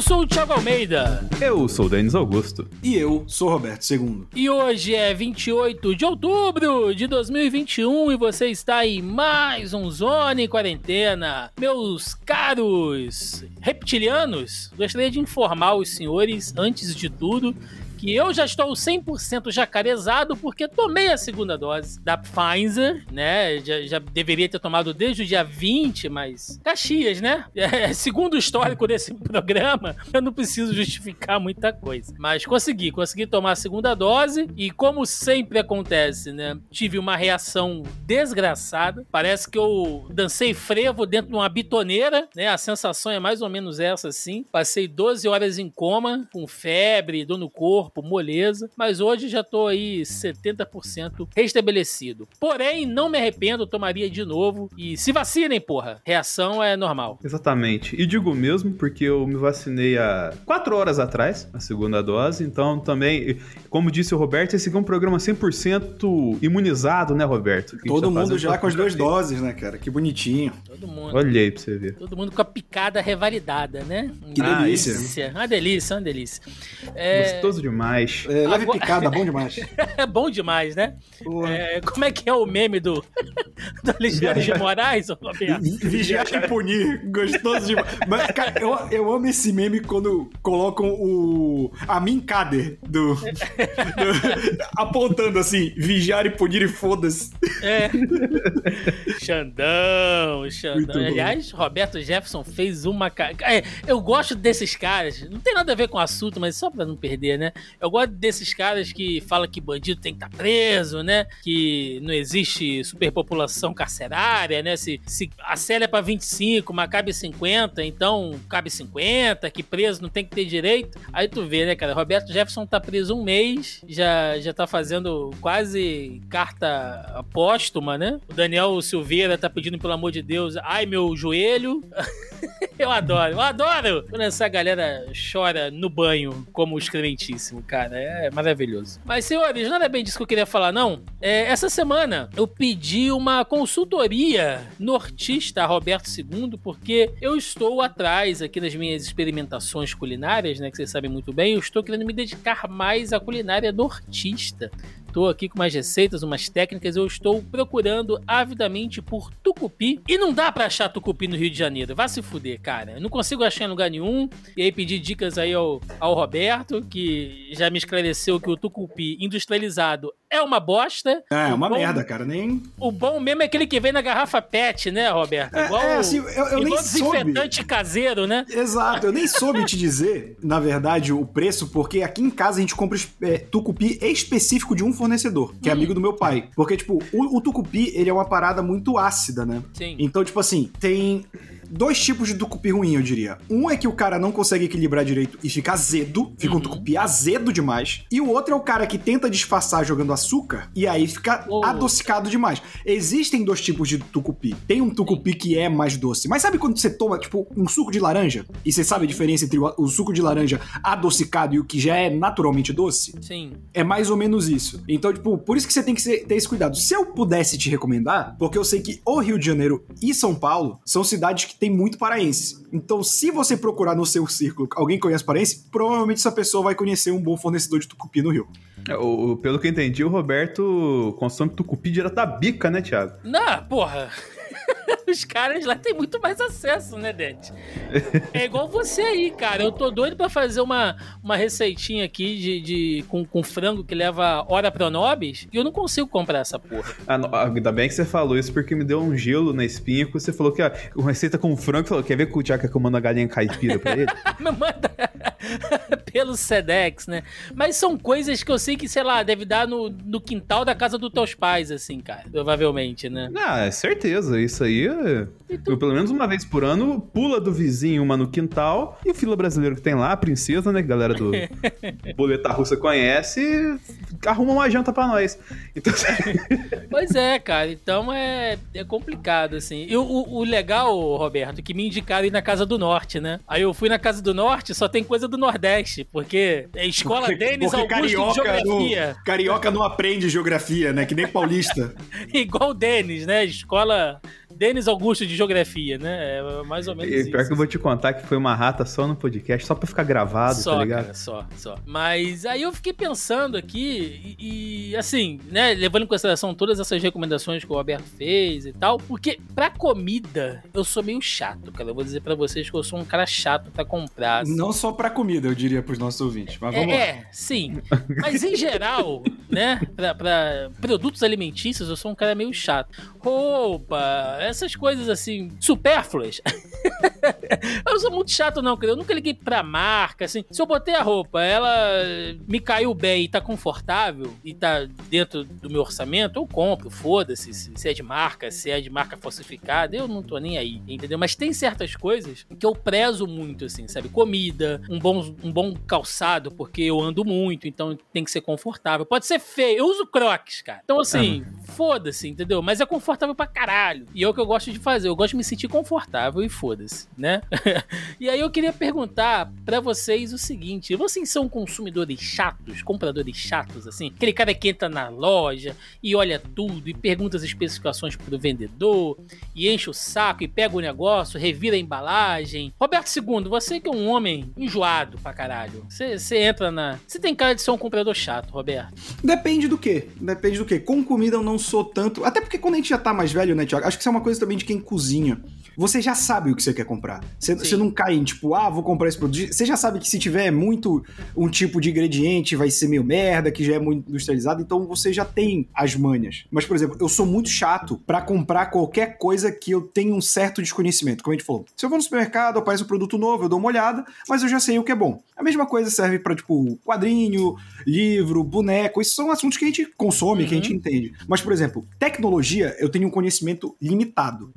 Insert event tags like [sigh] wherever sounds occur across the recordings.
Eu sou o Thiago Almeida. Eu sou o Denis Augusto. E eu sou o Roberto II. E hoje é 28 de outubro de 2021 e você está em mais um Zone Quarentena. Meus caros reptilianos, gostaria de informar os senhores, antes de tudo, que eu já estou 100% jacarezado porque tomei a segunda dose da Pfizer, né? Já, já, deveria ter tomado desde o dia 20, mas Caxias, né? [laughs] É, segundo o histórico desse [laughs] programa, eu não preciso justificar muita coisa. Mas consegui, consegui tomar a segunda dose e como sempre acontece, né? Tive uma reação desgraçada. Parece que eu dancei frevo dentro de uma bitoneira, né? A sensação é mais ou menos essa assim. Passei 12 horas em coma, com febre, dor no corpo, corpo, moleza, mas hoje já tô aí 70% restabelecido. Porém, não me arrependo, tomaria de novo e se vacinem, porra. Reação é normal. Exatamente. E digo mesmo porque eu me vacinei há 4 horas atrás, a segunda dose, então também, como disse o Roberto, esse aqui é um programa 100% imunizado, né, Roberto? Todo tá mundo já com as duas doses, né, cara? Que bonitinho. Todo mundo. Olha aí pra você ver. Todo mundo com a picada revalidada, né? Que delícia. Uma delícia, uma delícia. É... Gostoso demais demais. É, leve Agora... picada, bom demais. é [laughs] bom demais, né? É, como é que é o meme do, [laughs] do Alexandre de Moraes? Vigiar e punir, gostoso demais. Mas, cara, eu, eu amo esse meme quando colocam o. a Minkader do, do. apontando assim, vigiar e punir e foda-se. É. Xandão, Xandão. Aliás, Roberto Jefferson fez uma. É, eu gosto desses caras. Não tem nada a ver com o assunto, mas só pra não perder, né? Eu gosto desses caras que falam que bandido tem que estar tá preso, né? Que não existe superpopulação carcerária, né? Se, se a cela é pra 25, mas cabe 50, então cabe 50, que preso não tem que ter direito. Aí tu vê, né, cara? Roberto Jefferson tá preso um mês, já, já tá fazendo quase carta póstuma, né? O Daniel Silveira tá pedindo, pelo amor de Deus, ai meu joelho. [laughs] eu adoro, eu adoro quando essa galera chora no banho, como os crementíssimos cara. É maravilhoso. Mas, senhores, não era bem disso que eu queria falar, não. É, essa semana eu pedi uma consultoria nortista a Roberto II, porque eu estou atrás aqui nas minhas experimentações culinárias, né? Que vocês sabem muito bem, eu estou querendo me dedicar mais à culinária nortista. Estou aqui com umas receitas, umas técnicas. Eu estou procurando avidamente por tucupi. E não dá para achar tucupi no Rio de Janeiro. Vá se fuder, cara. Eu não consigo achar em lugar nenhum. E aí pedi dicas aí ao, ao Roberto, que já me esclareceu que o tucupi industrializado é uma bosta. É, é uma bom, merda, cara. Nem. O bom mesmo é aquele que vem na garrafa PET, né, Roberto? É, igual é, assim, eu, eu igual nem desinfetante soube. caseiro, né? Exato. Eu nem soube te dizer, na verdade, o preço, porque aqui em casa a gente compra é, tucupi específico de um fornecedor, que é hum. amigo do meu pai. Porque, tipo, o, o tucupi, ele é uma parada muito ácida, né? Sim. Então, tipo assim, tem dois tipos de tucupi ruim, eu diria. Um é que o cara não consegue equilibrar direito e fica azedo, fica uhum. um tucupi azedo demais. E o outro é o cara que tenta disfarçar jogando açúcar e aí fica oh. adocicado demais. Existem dois tipos de tucupi. Tem um tucupi que é mais doce. Mas sabe quando você toma, tipo, um suco de laranja? E você sabe a diferença entre o, o suco de laranja adocicado e o que já é naturalmente doce? Sim. É mais ou menos isso. Então, tipo, por isso que você tem que ter esse cuidado. Se eu pudesse te recomendar, porque eu sei que o Rio de Janeiro e São Paulo são cidades que tem muito paraense. Então, se você procurar no seu círculo alguém que conhece paraense, provavelmente essa pessoa vai conhecer um bom fornecedor de tucupi no Rio. É, o, pelo que eu entendi, o Roberto consome tucupi direto da bica, né, Thiago? Não, porra. [laughs] Os caras lá têm muito mais acesso, né, Dente? [laughs] É igual você aí, cara. Eu tô doido pra fazer uma, uma receitinha aqui de, de com, com frango que leva hora pro nobis e eu não consigo comprar essa porra. Ah, ainda bem que você falou isso porque me deu um gelo na espinha que você falou que a uma receita com frango, falou, quer ver que o Thiago que eu mando a galinha caipira pra ele? [laughs] manda pelo Sedex, né? Mas são coisas que eu sei que, sei lá, deve dar no, no quintal da casa dos teus pais, assim, cara. Provavelmente, né? Ah, é certeza. Isso aí então... pelo menos uma vez por ano, pula do vizinho uma no quintal e o fila brasileiro que tem lá, a princesa, né? Que a galera do [laughs] Boleta Russa conhece, arruma uma janta pra nós. Então... [laughs] pois é, cara. Então é, é complicado, assim. E o, o legal, Roberto, que me indicaram ir na Casa do Norte, né? Aí eu fui na Casa do Norte, só tem coisa do Nordeste, porque é escola porque, Denis porque Augusto carioca de Geografia. Não, carioca não aprende geografia, né? Que nem paulista. [laughs] Igual o Denis, né? Escola Denis Augusto de Geografia, né? É mais ou menos E isso. pior que eu vou te contar que foi uma rata só no podcast, só pra ficar gravado, Só, tá ligado? cara, só, só. Mas aí eu fiquei pensando aqui, e, e, assim, né, levando em consideração todas essas recomendações que o Roberto fez e tal, porque pra comida eu sou meio chato, cara. Eu vou dizer pra vocês que eu sou um cara chato pra comprar. assim. Não só pra comida, eu diria pros nossos ouvintes. Mas vamos é, lá. é, sim. Mas em geral, né, pra, pra produtos alimentícios, eu sou um cara meio chato. Roupa, essas coisas assim, supérfluas. [laughs] eu não sou muito chato, não, cara. Eu nunca liguei pra marca, assim. Se eu botei a roupa, ela me caiu bem e tá confortável e tá dentro do meu orçamento, eu compro, foda-se. Se é de marca, se é de marca falsificada, eu não tô nem aí, entendeu? Mas tem certas coisas que eu prezo muito, assim, sabe? Comida, um bom, um bom calçado, porque eu ando muito, então tem que ser confortável. Pode ser feio, eu uso crocs, cara. Então, assim, foda-se, entendeu? Mas é confortável pra caralho. E é o que eu gosto de fazer, eu gosto de me sentir confortável e foda-se, né? [laughs] e aí eu queria perguntar pra vocês o seguinte: vocês são consumidores chatos, compradores chatos, assim? Aquele cara que entra na loja e olha tudo e pergunta as especificações pro vendedor e enche o saco e pega o negócio, revira a embalagem. Roberto II, você que é um homem enjoado pra caralho. Você você entra na. Você tem cara de ser um comprador chato, Roberto. Depende do que. Depende do que. Com comida eu não sou tanto. Até porque quando a gente já tá mais velho, né, Tiago? Acho que isso é uma coisa também de quem cozinha. Você já sabe o que você quer comprar. Você, você não cai em tipo, ah, vou comprar esse produto. Você já sabe que se tiver muito um tipo de ingrediente vai ser meio merda, que já é muito industrializado, então você já tem as manhas. Mas, por exemplo, eu sou muito chato pra comprar qualquer coisa que eu tenha um certo desconhecimento. Como a gente falou, se eu vou no supermercado, aparece um produto novo, eu dou uma olhada, mas eu já sei o que é bom. A mesma coisa serve pra, tipo, quadrinho, livro, boneco. Esses são assuntos que a gente consome, que a Uhum. gente entende. Mas, por exemplo, tecnologia, eu tenho um conhecimento limitado.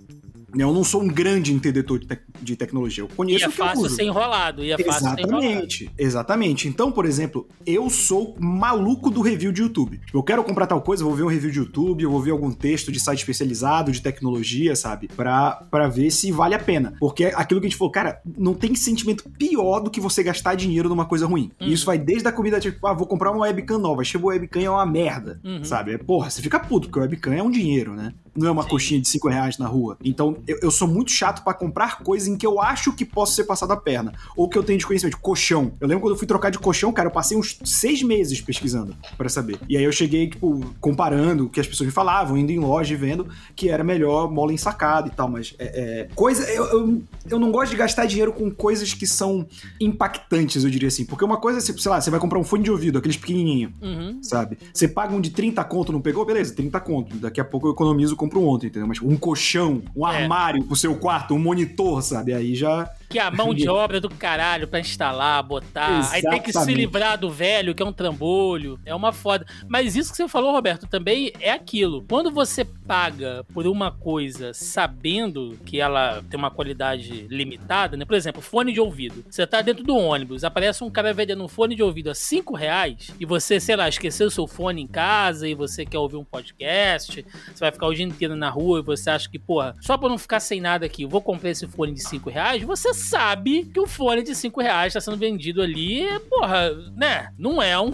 Eu não sou um grande entendedor de, tec- de tecnologia. Eu E conheço é o que eu fácil ser enrolado. E é fácil ser enrolado. Exatamente, exatamente. Então, por exemplo, eu sou maluco do review de YouTube. Tipo, eu quero comprar tal coisa, eu vou ver um review de YouTube, eu vou ver algum texto de site especializado de tecnologia, sabe? Pra, pra ver se vale a pena. Porque é aquilo que a gente falou, cara, não tem sentimento pior do que você gastar dinheiro numa coisa ruim. Uhum. E isso vai desde a comida, tipo, ah, vou comprar uma webcam nova, chegou a webcam é uma merda, Uhum. sabe? É, Porra, você fica puto, porque a webcam é um dinheiro, né? Não é uma coxinha de 5 reais na rua. Então, eu, eu sou muito chato pra comprar coisas em que eu acho que posso ser passado a perna. Ou que eu tenho desconhecimento. Colchão. Eu lembro quando eu fui trocar de colchão, cara, eu passei uns seis meses pesquisando pra saber. E aí eu cheguei, tipo, comparando o que as pessoas me falavam, indo em loja e vendo que era melhor mola ensacada e tal. Mas é. é coisa. Eu, eu, eu não gosto de gastar dinheiro com coisas que são impactantes, eu diria assim. Porque uma coisa, é, sei lá, você vai comprar um fone de ouvido, aqueles pequenininhos Uhum. sabe? Você paga um de 30 conto, não pegou? Beleza, 30 conto. Daqui a pouco eu economizo, compro um outro, entendeu? Mas um colchão, um É. armário pro seu quarto, um monitor, sabe? Aí já. Que é a mão de obra do caralho pra instalar, botar. Aí tem que se Exatamente. livrar do velho, que é um trambolho. É uma foda. Mas isso que você falou, Roberto, também é aquilo. Quando você paga por uma coisa sabendo que ela tem uma qualidade limitada, né? Por exemplo, fone de ouvido. Você tá dentro do ônibus, aparece um cara vendendo um fone de ouvido a 5 reais e você, sei lá, esqueceu seu fone em casa e você quer ouvir um podcast, você vai ficar o dia inteiro na rua e você acha que, porra, só pra não ficar sem nada aqui, eu vou comprar esse fone de 5 reais, você sabe que o fone de 5 reais tá sendo vendido ali, porra, né? Não é um,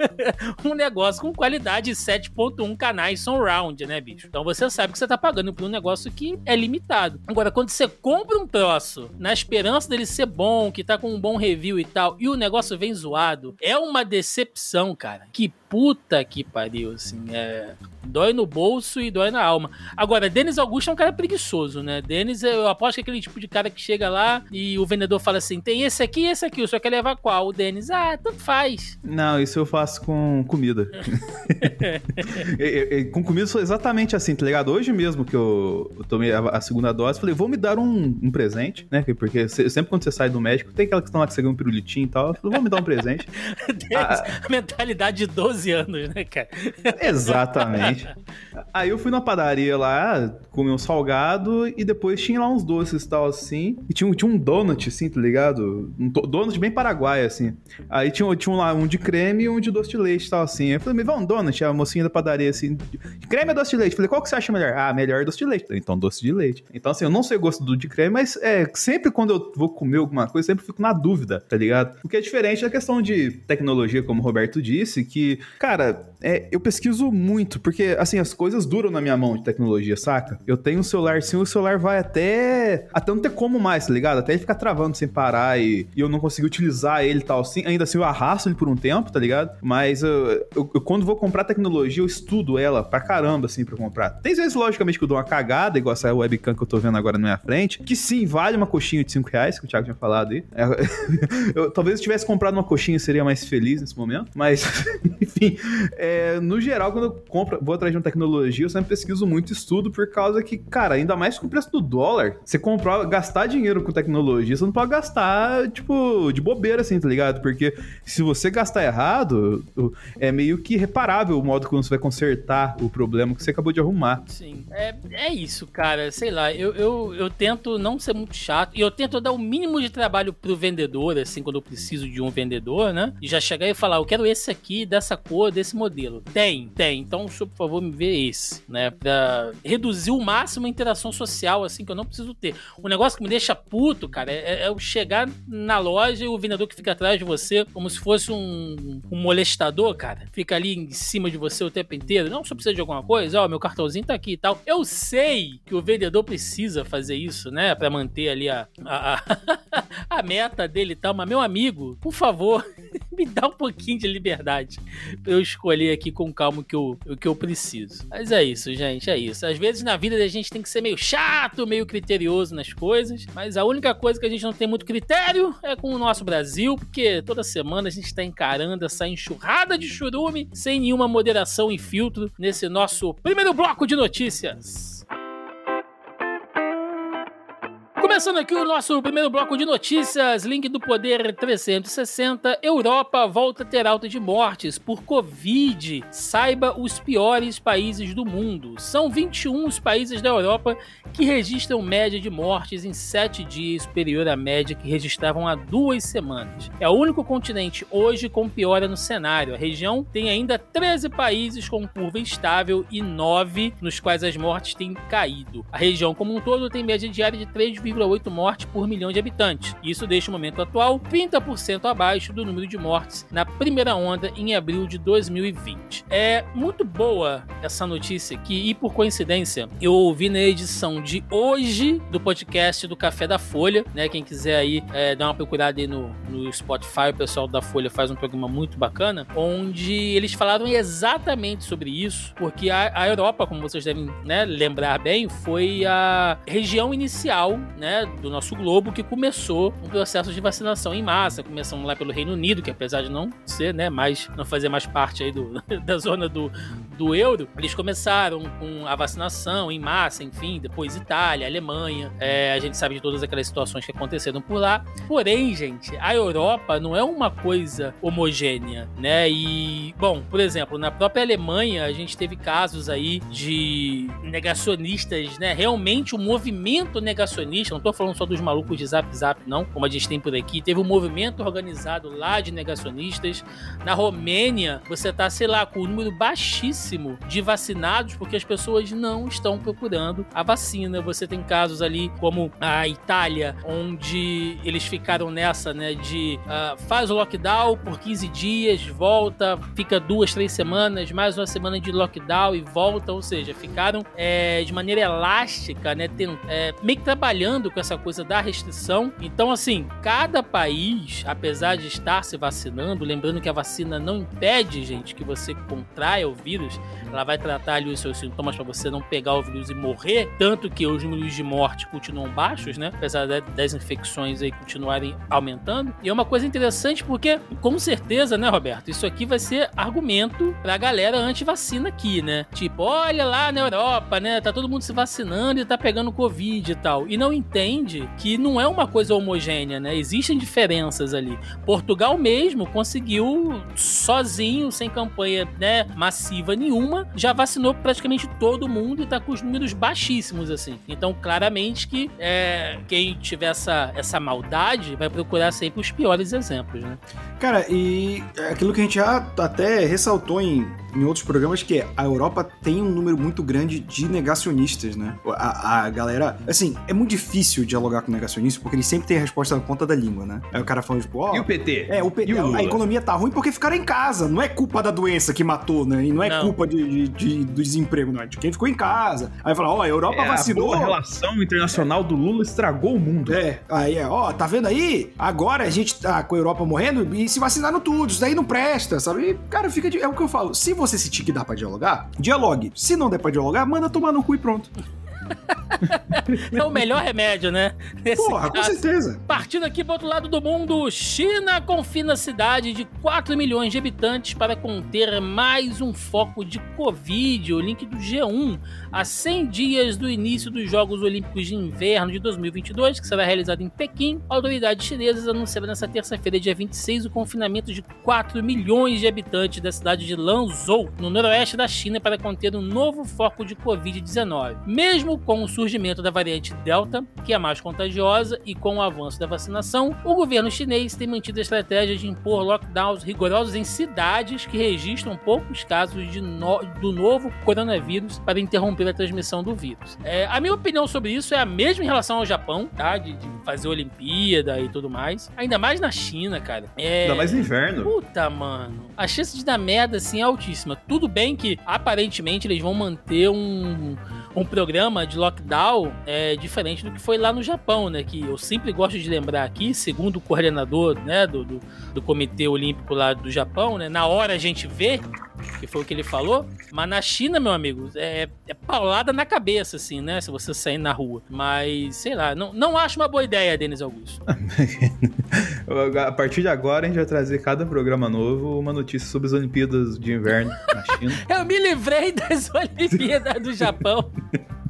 [laughs] um negócio com qualidade 7.1 canais surround, né, bicho? Então você sabe que você tá pagando por um negócio que é limitado. Agora, quando você compra um troço na esperança dele ser bom, que tá com um bom review e tal, e o negócio vem zoado, é uma decepção, cara. Que puta que pariu, assim, é... Dói no bolso e dói na alma. Agora, Denis Augusto é um cara preguiçoso, né? Denis, eu aposto que é aquele tipo de cara que chega lá e o vendedor fala assim: tem esse aqui e esse aqui, o senhor quer levar qual? O Denis, ah, tanto faz. Não, isso eu faço com comida. [laughs] [laughs] E- e- com comida eu sou exatamente assim, tá ligado? Hoje mesmo que eu, eu tomei a, a segunda dose, falei, vou me dar um, um presente, né? Porque se- sempre quando você sai do médico, tem aquela questão lá que você ganha um pirulitinho e tal. Eu falei, vou me dar um presente. [laughs] Denis, mentalidade de 12 anos, né, cara? Exatamente. Aí eu fui na padaria lá, comi um salgado e depois tinha lá uns doces e tal assim. E tinha, tinha um donut, assim, tá ligado? Um do- donut bem paraguai, assim. Aí tinha, tinha um lá um de creme e um de doce de leite e tal assim. Eu falei, me vá um donut, a mocinha da padaria assim. Creme ou doce de leite? Falei, qual que você acha melhor? Ah, melhor doce de leite. Então, doce de leite. Então, assim, eu não sei o gosto do de creme, mas é, sempre quando eu vou comer alguma coisa, sempre fico na dúvida, tá ligado? O que é diferente da questão de tecnologia, como o Roberto disse, que Cara, é, eu pesquiso muito, porque, assim, as coisas duram na minha mão de tecnologia, saca? Eu tenho um celular sim, o celular vai até. Até não ter como mais, tá ligado? Até ele ficar travando sem parar e, e eu não consigo utilizar ele e tal. Assim, ainda assim, eu arrasto ele por um tempo, tá ligado? Mas eu, eu, eu, quando vou comprar tecnologia, eu estudo ela pra caramba, assim, pra comprar. Tem vezes, logicamente, que eu dou uma cagada, igual essa webcam que eu tô vendo agora na minha frente, que sim, vale uma coxinha de 5 reais, que o Thiago tinha falado aí. É, [laughs] eu, talvez eu tivesse comprado uma coxinha, seria mais feliz nesse momento, mas, [laughs] enfim, é, no geral, quando eu compro, vou atrás de uma tecnologia, eu sempre pesquiso muito estudo, por causa que, cara, ainda mais com o preço do dólar, você comprar, gastar dinheiro com tecnologia, você não pode gastar, tipo, de bobeira, assim, tá ligado? Porque se você gastar errado, é meio que reparável o modo como você vai consertar o problema que você acabou de arrumar. Sim. É, é isso, cara. Sei lá, eu, eu, eu tento não ser muito chato e eu tento dar o mínimo de trabalho pro vendedor, assim, quando eu preciso de um vendedor, né? E já chegar e falar, eu quero esse aqui, dessa cor, desse modelo. Tem, tem. Então, por favor, me vê esse, né? Pra reduzir o máximo a interação social, assim, que eu não preciso ter. O negócio que me deixa puto, cara, é, é eu chegar na loja e o vendedor que fica atrás de você, como se fosse um, um molestador, cara. Fica ali em cima de você o tempo inteiro. Não, só precisa de alguma coisa, ó, meu cartãozinho tá aqui e tal. Eu sei que o vendedor precisa fazer isso, né? Pra manter ali a, a, a, [laughs] a meta dele e tal. Mas, meu amigo, por favor, [laughs] [laughs] me dá um pouquinho de liberdade pra eu escolher aqui com calma o que eu, o que eu preciso. Mas é isso, gente, é isso. Às vezes na vida a gente tem que ser meio chato, meio criterioso nas coisas, mas a única coisa que a gente não tem muito critério é com o nosso Brasil, porque toda semana a gente tá encarando essa enxurrada de churume sem nenhuma moderação e filtro nesse nosso primeiro bloco de notícias. Começando aqui o nosso primeiro bloco de notícias, link do Poder 360, Europa volta a ter alta de mortes por Covid. Saiba os piores países do mundo. São 21 os países da Europa que registram média de mortes em 7 dias superior à média que registravam há duas semanas. É o único continente hoje com piora no cenário. A região tem ainda 13 países com curva estável e 9 nos quais as mortes têm caído. A região como um todo tem média diária de 3,8 1,8 mortes por milhão de habitantes. Isso deixa o momento atual 30% abaixo do número de mortes na primeira onda em abril de 2020. É muito boa essa notícia aqui e por coincidência eu ouvi na edição de hoje do podcast do Café da Folha, né? Quem quiser aí é, dar uma procurada aí no, no Spotify, o pessoal da Folha faz um programa muito bacana, onde eles falaram exatamente sobre isso, porque a, a Europa, como vocês devem né, lembrar bem, foi a região inicial, né? Né, do nosso globo que começou um processo de vacinação em massa. Começamos lá pelo Reino Unido, que apesar de não ser, né, mais, não fazer mais parte aí do, [laughs] da zona do, do euro, eles começaram com a vacinação em massa, enfim, depois Itália, Alemanha. É, a gente sabe de todas aquelas situações que aconteceram por lá. Porém, gente, a Europa não é uma coisa homogênea, né? E, bom, por exemplo, na própria Alemanha, a gente teve casos aí de negacionistas, né? Realmente o um movimento negacionista, tô falando só dos malucos de Zap Zap, não, como a gente tem por aqui. Teve um movimento organizado lá de negacionistas. Na Romênia, você tá, sei lá, com um número baixíssimo de vacinados, porque as pessoas não estão procurando a vacina. Você tem casos ali como a Itália, onde eles ficaram nessa, né, de uh, faz o lockdown por 15 dias, volta, fica duas, três semanas, mais uma semana de lockdown e volta, ou seja, ficaram é, de maneira elástica, né, tem, é, meio que trabalhando com essa coisa da restrição. Então, assim, cada país, apesar de estar se vacinando, lembrando que a vacina não impede, gente, que você contraia o vírus, ela vai tratar ali os seus sintomas para você não pegar o vírus e morrer, tanto que os números de morte continuam baixos, né? Apesar das infecções aí continuarem aumentando. E é uma coisa interessante porque, com certeza, né, Roberto, isso aqui vai ser argumento pra galera anti-vacina aqui, né? Tipo, olha lá na Europa, né? Tá todo mundo se vacinando e tá pegando Covid e tal. E não entende que não é uma coisa homogênea, né? Existem diferenças ali. Portugal mesmo conseguiu sozinho, sem campanha né, massiva nenhuma, já vacinou praticamente todo mundo e tá com os números baixíssimos, assim. Então, claramente que é, quem tiver essa, essa maldade vai procurar sempre os piores exemplos, né? Cara, e aquilo que a gente já até ressaltou em em outros programas que a Europa tem um número muito grande de negacionistas, né? A, a galera. Assim, é muito difícil dialogar com negacionistas porque eles sempre têm a resposta na ponta da língua, né? Aí o cara fala, tipo, ó. E o PT? É, o PT. o a economia tá ruim porque ficaram em casa. Não é culpa da doença que matou, né? E não é Não. culpa de, de- de- do desemprego, não. É de quem ficou em casa. Aí fala, ó, a Europa É, vacinou. A boa relação internacional do Lula estragou o mundo. É, aí é, ó, tá vendo aí? Agora a gente tá com a Europa morrendo e se vacinaram tudo, isso daí não presta, sabe? E, cara, fica de, é o que eu falo. Se você sentir que dá pra dialogar, dialogue. Se não der pra dialogar, manda tomar no cu e pronto. [laughs] É o melhor remédio, né? Nesse Porra, com caso. certeza. Partindo aqui pro outro lado do mundo, China confina cidade de 4 milhões de habitantes para conter mais um foco de Covid. O link do G1. A 100 dias do início dos Jogos Olímpicos de Inverno de 2022, que será realizado em Pequim, autoridades chinesas anunciaram nesta terça-feira, dia 26, o confinamento de 4 milhões de habitantes da cidade de Lanzhou, no noroeste da China, para conter um novo foco de Covid-19. Mesmo com o surgimento da variante Delta, que é mais contagiosa, e com o avanço da vacinação, o governo chinês tem mantido a estratégia de impor lockdowns rigorosos em cidades que registram poucos casos de no- do novo coronavírus para interromper a transmissão do vírus. É, a minha opinião sobre isso é a mesma em relação ao Japão, tá? De, de fazer Olimpíada e tudo mais. Ainda mais na China, cara. É... Ainda mais no inverno. Puta, mano. A chance de dar merda, assim, é altíssima. Tudo bem que, aparentemente, eles vão manter um, um programa de lockdown é, diferente do que foi lá no Japão, né? Que eu sempre gosto de lembrar aqui, segundo o coordenador, né, do, do, do Comitê Olímpico lá do Japão, né? Na hora a gente vê, que foi o que ele falou. Mas na China, meu amigo, é, é paulada na cabeça, assim, né? Se você sair na rua. Mas, sei lá, não, não acho uma boa ideia, Denis Augusto. [laughs] A partir de agora, a gente vai trazer cada programa novo uma notícia sobre as Olimpíadas de Inverno na China. [laughs] Eu me livrei das Olimpíadas do Japão. [laughs]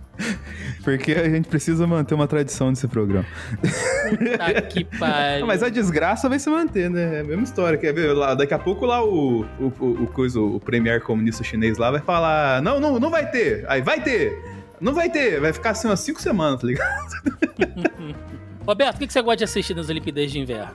Porque a gente precisa manter uma tradição nesse programa. Puta que [laughs] pariu. Mas a desgraça vai se manter, né? É a mesma história. Quer ver? Lá, daqui a pouco lá o, o, o, coisa, o premier comunista chinês lá vai falar: não, não, não vai ter. Aí vai ter. Não vai ter. Vai ficar assim umas cinco semanas, tá ligado? [laughs] Roberto, o que que você gosta de assistir nas Olimpíadas de Inverno?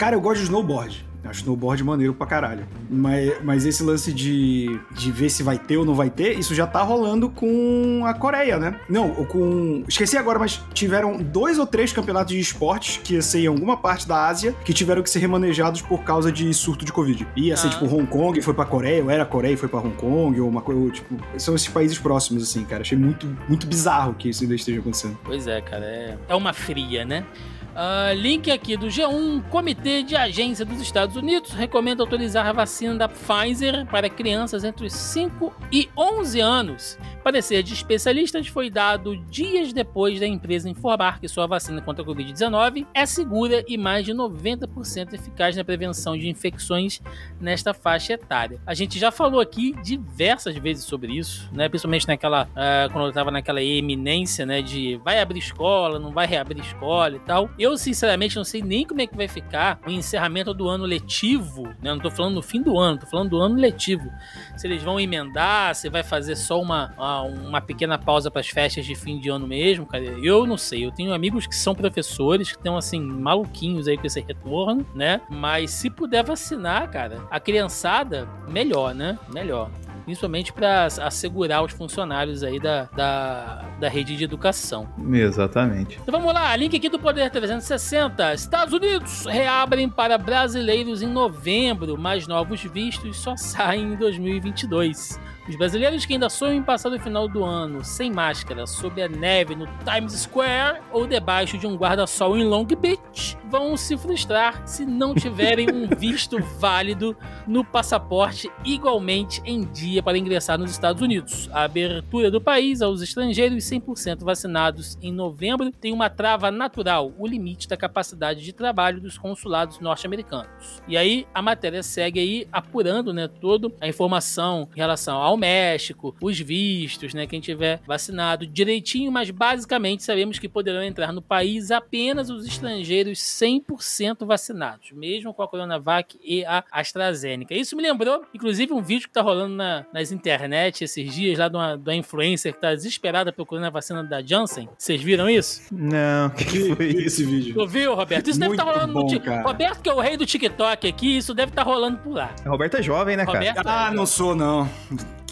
Cara, eu gosto de snowboard. Acho snowboard maneiro pra caralho. Mas, mas esse lance de, de ver se vai ter ou não vai ter, isso já tá rolando com a Coreia, né? Não, ou com. Esqueci agora, mas tiveram dois ou três campeonatos de esportes que ia ser em alguma parte da Ásia que tiveram que ser remanejados por causa de surto de Covid. Ia ser Ah. tipo Hong Kong foi pra Coreia, ou era Coreia e foi pra Hong Kong, ou uma coisa. Tipo, são esses países próximos, assim, cara. Achei muito, muito bizarro que isso ainda esteja acontecendo. Pois é, cara, é, é uma fria, né? Ah, link aqui do G1. Comitê de Agência dos Estados Unidos recomenda autorizar a vacina da Pfizer para crianças entre os 5 e 11 anos. Parecer de especialistas foi dado dias depois da empresa informar que sua vacina contra a Covid-19 é segura e mais de 90% eficaz na prevenção de infecções nesta faixa etária. A gente já falou aqui diversas vezes sobre isso, né? Principalmente naquela. ah, quando eu tava naquela eminência, né? De vai abrir escola, não vai reabrir escola e tal. Eu, sinceramente, não sei nem como é que vai ficar o encerramento do ano letivo, né? Não tô falando no fim do ano, tô falando do ano letivo. Se eles vão emendar, se vai fazer só uma, uma, uma pequena pausa para as festas de fim de ano mesmo, cara. Eu não sei. Eu tenho amigos que são professores, que estão assim, maluquinhos aí com esse retorno, né? Mas se puder vacinar, cara, a criançada, melhor, né? Melhor. Principalmente para assegurar os funcionários aí da, da, da rede de educação. Exatamente. Então vamos lá, link aqui do Poder 360. Estados Unidos reabrem para brasileiros em novembro, mas novos vistos só [laughs] saem em 2022. Os brasileiros que ainda sonham em passar o final do ano sem máscara, sob a neve no Times Square ou debaixo de um guarda-sol em Long Beach vão se frustrar se não tiverem um [laughs] visto válido no passaporte igualmente em dia para ingressar nos Estados Unidos. A abertura do país aos estrangeiros 100% vacinados em novembro tem uma trava natural, o limite da capacidade de trabalho dos consulados norte-americanos. E aí a matéria segue aí apurando, né, toda a informação em relação ao México, os vistos, né? Quem tiver vacinado direitinho, mas basicamente sabemos que poderão entrar no país apenas os estrangeiros 100% vacinados, mesmo com a Coronavac e a AstraZeneca. Isso me lembrou, inclusive, um vídeo que tá rolando na, nas internet esses dias lá de uma, de uma influencer que tá desesperada procurando a vacina da Janssen. Vocês viram isso? Não, o que, que foi esse vídeo? Tu viu, Roberto? Isso Muito deve estar tá rolando bom, no TikTok. Roberto, que é o rei do TikTok aqui, isso deve estar tá rolando por lá. Roberto é jovem, né, cara? Roberto ah, é... não sou, não.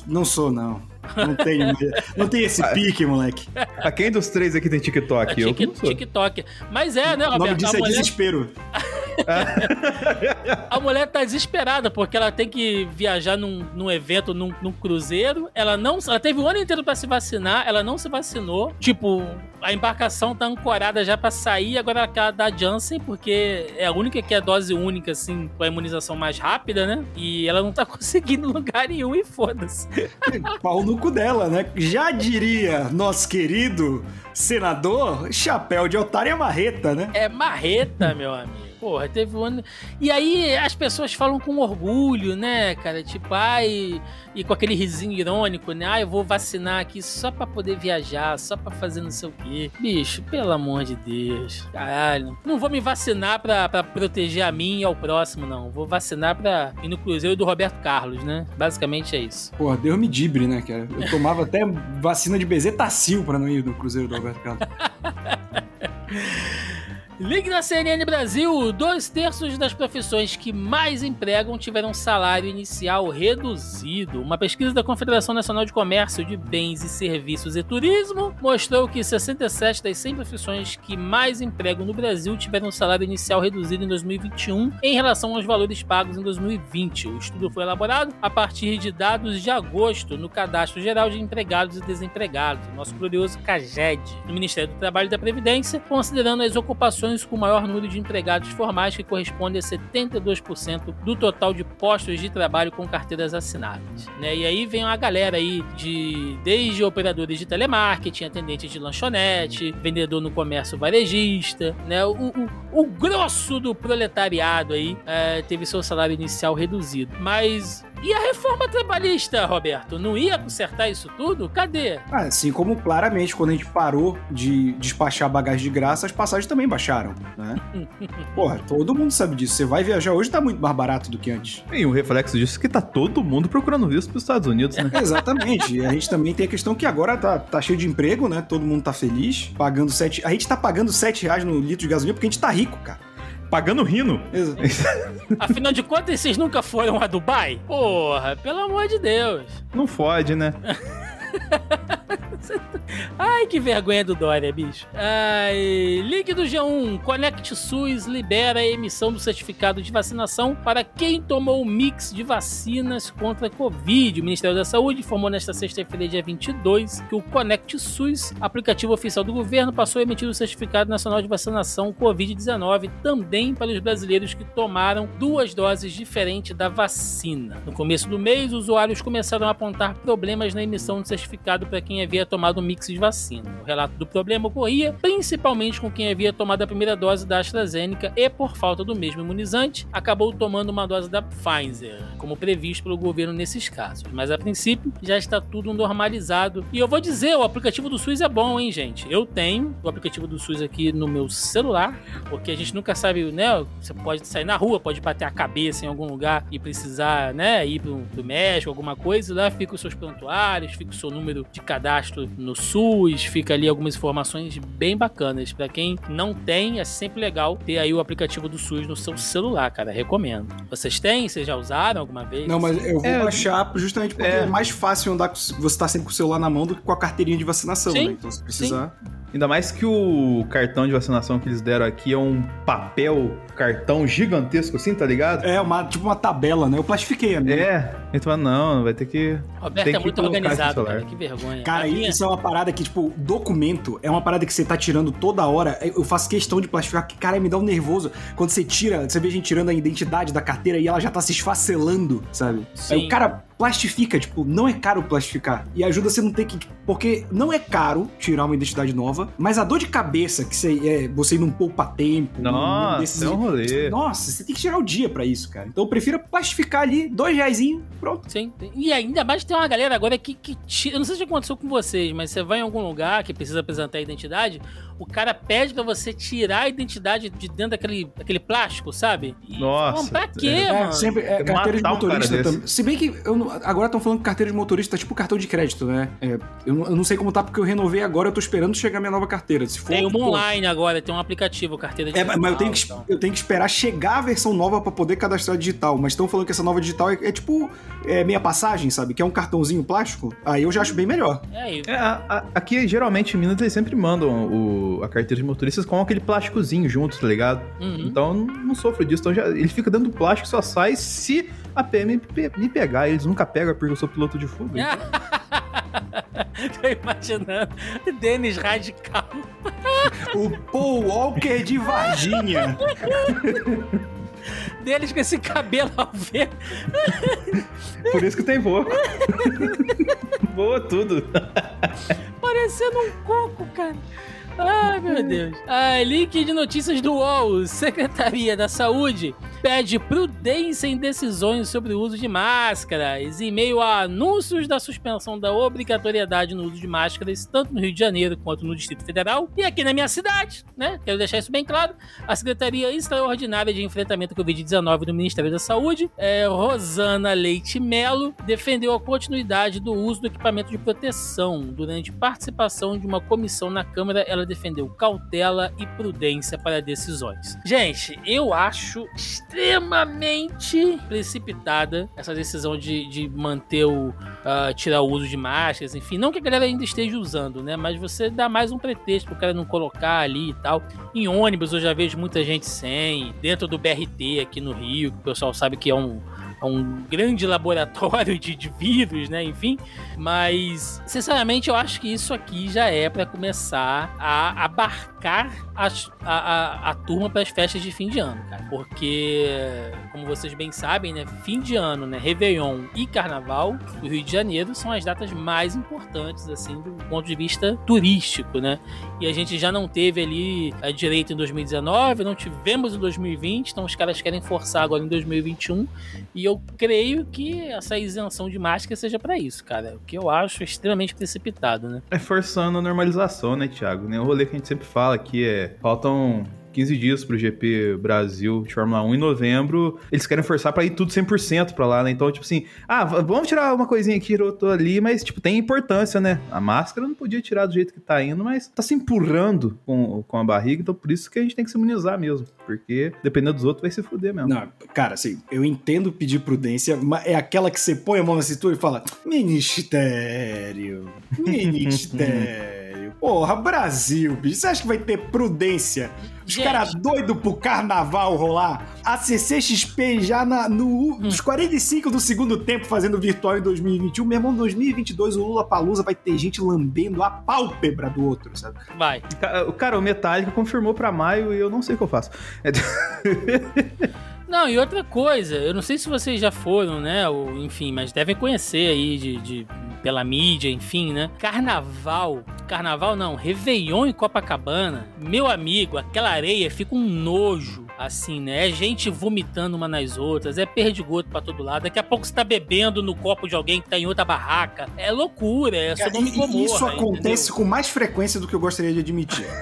Não sou, não. Não tem, não tem esse pique, moleque. A quem dos três aqui tem TikTok? É, tic, TikTok. Mas é, né, Roberto? O nome disso é mulher... desespero. [laughs] a mulher tá desesperada porque ela tem que viajar num, num evento, num, num, cruzeiro. Ela não. Ela teve o ano inteiro para se vacinar, ela não se vacinou. Tipo, a embarcação tá ancorada já para sair, agora ela quer dar Janssen, porque é a única que é dose única, assim, com a imunização mais rápida, né? E ela não tá [laughs] conseguindo lugar nenhum e foda-se. Pau no cu dela, né? Já diria nosso querido senador, chapéu de otário é marreta, né? É marreta, meu amigo. Porra, teve um ano. E aí as pessoas falam com orgulho, né, cara? Tipo, ai. E com aquele risinho irônico, né? Ah, eu vou vacinar aqui só pra poder viajar, só pra fazer não sei o quê. Bicho, pelo amor de Deus. Caralho. Não vou me vacinar pra, pra proteger a mim e ao próximo, não. Vou vacinar pra ir no Cruzeiro do Roberto Carlos, né? Basicamente é isso. Porra, Deus me dibre, né, cara? Eu tomava até vacina de bezetacil pra não ir no Cruzeiro do Roberto Carlos. [laughs] Link na CNN Brasil: dois terços das profissões que mais empregam tiveram salário inicial reduzido. Uma pesquisa da Confederação Nacional de Comércio de Bens e Serviços e Turismo mostrou que 67 das 100 profissões que mais empregam no Brasil tiveram salário inicial reduzido em 2021 em relação aos valores pagos em 2020. O estudo foi elaborado a partir de dados de agosto no Cadastro Geral de Empregados e Desempregados, nosso glorioso CAGED, no Ministério do Trabalho e da Previdência, considerando as ocupações com maior número de empregados formais, que corresponde a 72% do total de postos de trabalho com carteiras assinadas. Né? E aí vem uma galera aí de desde operadores de telemarketing, atendentes de lanchonete, vendedor no comércio varejista, né? O, o, o grosso do proletariado aí é, teve seu salário inicial reduzido. Mas e a reforma trabalhista, Roberto? Não ia consertar isso tudo? Cadê? Ah, assim como claramente quando a gente parou de despachar bagagem de graça, as passagens também baixaram, né? Porra, todo mundo sabe disso. Você vai viajar hoje, tá muito mais barato do que antes. E o reflexo disso é que tá todo mundo procurando visto pros Estados Unidos, né? [laughs] Exatamente. E a gente também tem a questão que agora tá, tá cheio de emprego, né? Todo mundo tá feliz, pagando sete... A gente tá pagando 7 reais no litro de gasolina porque a gente tá rico, cara pagando rindo. [laughs] Afinal de contas, vocês nunca foram a Dubai? Porra, pelo amor de Deus. Não fode, né? [laughs] [laughs] Ai, que vergonha do Dória, bicho. Ai, link do G1. Connect SUS libera a emissão do certificado de vacinação para quem tomou o mix de vacinas contra a Covid. O Ministério da Saúde informou nesta sexta-feira, dia 22, que o Connect SUS, aplicativo oficial do governo, passou a emitir o certificado nacional de vacinação Covid-19 também para os brasileiros que tomaram duas doses diferentes da vacina. No começo do mês, os usuários começaram a apontar problemas na emissão do certificado para quem havia tomado um mix de vacina. O relato do problema ocorria principalmente com quem havia tomado a primeira dose da AstraZeneca e, por falta do mesmo imunizante, acabou tomando uma dose da Pfizer, como previsto pelo governo nesses casos. Mas a princípio já está tudo normalizado. E eu vou dizer, o aplicativo do SUS é bom, hein, gente? Eu tenho o aplicativo do SUS aqui no meu celular, porque a gente nunca sabe, né? Você pode sair na rua, pode bater a cabeça em algum lugar e precisar, né, ir pro, pro médico, alguma coisa, lá fica os seus prontuários, fica o seu número de cadastro no SUS, fica ali algumas informações bem bacanas. Para quem não tem, é sempre legal ter aí o aplicativo do SUS no seu celular, cara. Recomendo. Vocês têm? Vocês já usaram alguma vez? Não, mas eu vou é, baixar justamente porque é. é mais fácil andar com você tá sempre com o celular na mão do que com a carteirinha de vacinação, Sim. né? Então se precisar. Sim. Ainda mais que o cartão de vacinação que eles deram aqui é um papel cartão gigantesco assim, tá ligado? É, uma, tipo uma tabela, né? Eu plastifiquei a minha. É, então não, vai ter que. Roberto tem é muito organizado, cara, que vergonha. Cara, minha... isso é uma parada que, tipo, documento é uma parada que você tá tirando toda hora. Eu faço questão de plastificar, porque, cara, me dá um nervoso. Quando você tira, você vê a gente tirando a identidade da carteira e ela já tá se esfacelando, sabe? Sim. Aí o cara plastifica, tipo, não é caro plastificar. E ajuda você não ter que. Porque não é caro tirar uma identidade nova, mas a dor de cabeça que você, é, você não poupa tempo. Nossa, desses, é um rolê. Nossa, você tem que tirar o dia para isso, cara. Então eu prefiro plastificar ali, dois reais, Pronto. Sim. E ainda mais tem uma galera agora que, que tira. Eu não sei se já aconteceu com vocês, mas você vai em algum lugar que precisa apresentar a identidade, o cara pede pra você tirar a identidade de dentro daquele, daquele plástico, sabe? E, Nossa. Pô, pra quê, é, mano? Sempre, é, carteira de motorista um também. Se bem que não, agora estão falando que carteira de motorista tá tipo cartão de crédito, né? É, eu, eu, não sei como tá porque eu renovei agora, eu tô esperando chegar minha nova carteira. Se for, tem uma online agora, tem um aplicativo, carteira de É, mas eu tenho, que, então. eu tenho que esperar chegar a versão nova para poder cadastrar digital. Mas estão falando que essa nova digital é, é tipo é, meia passagem, sabe? Que é um cartãozinho plástico. Aí eu já acho bem melhor. É, é a, a, aqui, geralmente, em Minas, eles sempre mandam o, a carteira de motoristas com aquele plásticozinho junto, tá ligado? Uhum. Então não, não sofro disso. Então já, ele fica dentro do plástico só sai se a PM me pegar. Eles nunca pegam porque eu sou piloto de fuga. Então. [laughs] Tô imaginando. Denis Radical. o Paul Walker de Varginha. Deles com esse cabelo ao ver. Por isso que tem voa. [laughs] voa tudo. Parecendo um coco, cara. Ai, meu Deus. Ah, link de notícias do UOL. Secretaria da Saúde pede prudência em decisões sobre o uso de máscaras em meio a anúncios da suspensão da obrigatoriedade no uso de máscaras, tanto no Rio de Janeiro quanto no Distrito Federal e aqui na minha cidade, né? Quero deixar isso bem claro. A Secretaria Extraordinária de Enfrentamento à Covid-19 do Ministério da Saúde, é, Rosana Leite Melo, defendeu a continuidade do uso do equipamento de proteção. Durante participação de uma comissão na Câmara, ela defendeu cautela e prudência para decisões. Gente, eu acho extremamente precipitada essa decisão de, de manter o. Uh, tirar o uso de máscaras, enfim. Não que a galera ainda esteja usando, né? Mas você dá mais um pretexto pro cara não colocar ali e tal. Em ônibus eu já vejo muita gente sem. Dentro do BRT aqui no Rio, que o pessoal sabe que é um a um grande laboratório de, de vírus, né? Enfim. Mas, sinceramente, eu acho que isso aqui já é para começar a abarcar a, a, a turma para as festas de fim de ano, cara. Porque, como vocês bem sabem, né? Fim de ano, né? Réveillon e Carnaval do Rio de Janeiro são as datas mais importantes, assim, do ponto de vista turístico, né? E a gente já não teve ali a direito em 2019, não tivemos em 2020, então os caras querem forçar agora em 2021. E eu creio que essa isenção de máscara seja para isso, cara. O que eu acho extremamente precipitado, né? É forçando a normalização, né, Thiago? O rolê que a gente sempre fala aqui é. Faltam 15 dias pro GP Brasil de Fórmula 1 em novembro, eles querem forçar para ir tudo 100% para lá, né? Então, tipo assim, ah, vamos tirar uma coisinha aqui, outro ali, mas, tipo, tem importância, né? A máscara não podia tirar do jeito que tá indo, mas tá se empurrando com, com a barriga, então por isso que a gente tem que se imunizar mesmo, porque dependendo dos outros vai se fuder mesmo. Não, cara, assim, eu entendo pedir prudência, mas é aquela que você põe a mão na cintura e fala, ministério, [laughs] ministério. Porra, Brasil, bicho. Você acha que vai ter prudência? Os caras doidos pro carnaval rolar. A CCXP já na, no, hum. nos 45 do segundo tempo fazendo virtual em 2021. Meu irmão, em 2022 o Lula Palusa vai ter gente lambendo a pálpebra do outro, sabe? Vai. O cara, o Metallica confirmou pra maio e eu não sei o que eu faço. [laughs] Não, e outra coisa, eu não sei se vocês já foram, né? Ou, enfim, mas devem conhecer aí de, de, pela mídia, enfim, né? Carnaval. Carnaval não, Réveillon em Copacabana. Meu amigo, aquela areia fica um nojo assim, né? É gente vomitando uma nas outras, é perdigoto pra todo lado. Daqui a pouco você tá bebendo no copo de alguém que tá em outra barraca. É loucura, é só e, Gomorra, Isso acontece entendeu? com mais frequência do que eu gostaria de admitir. [laughs]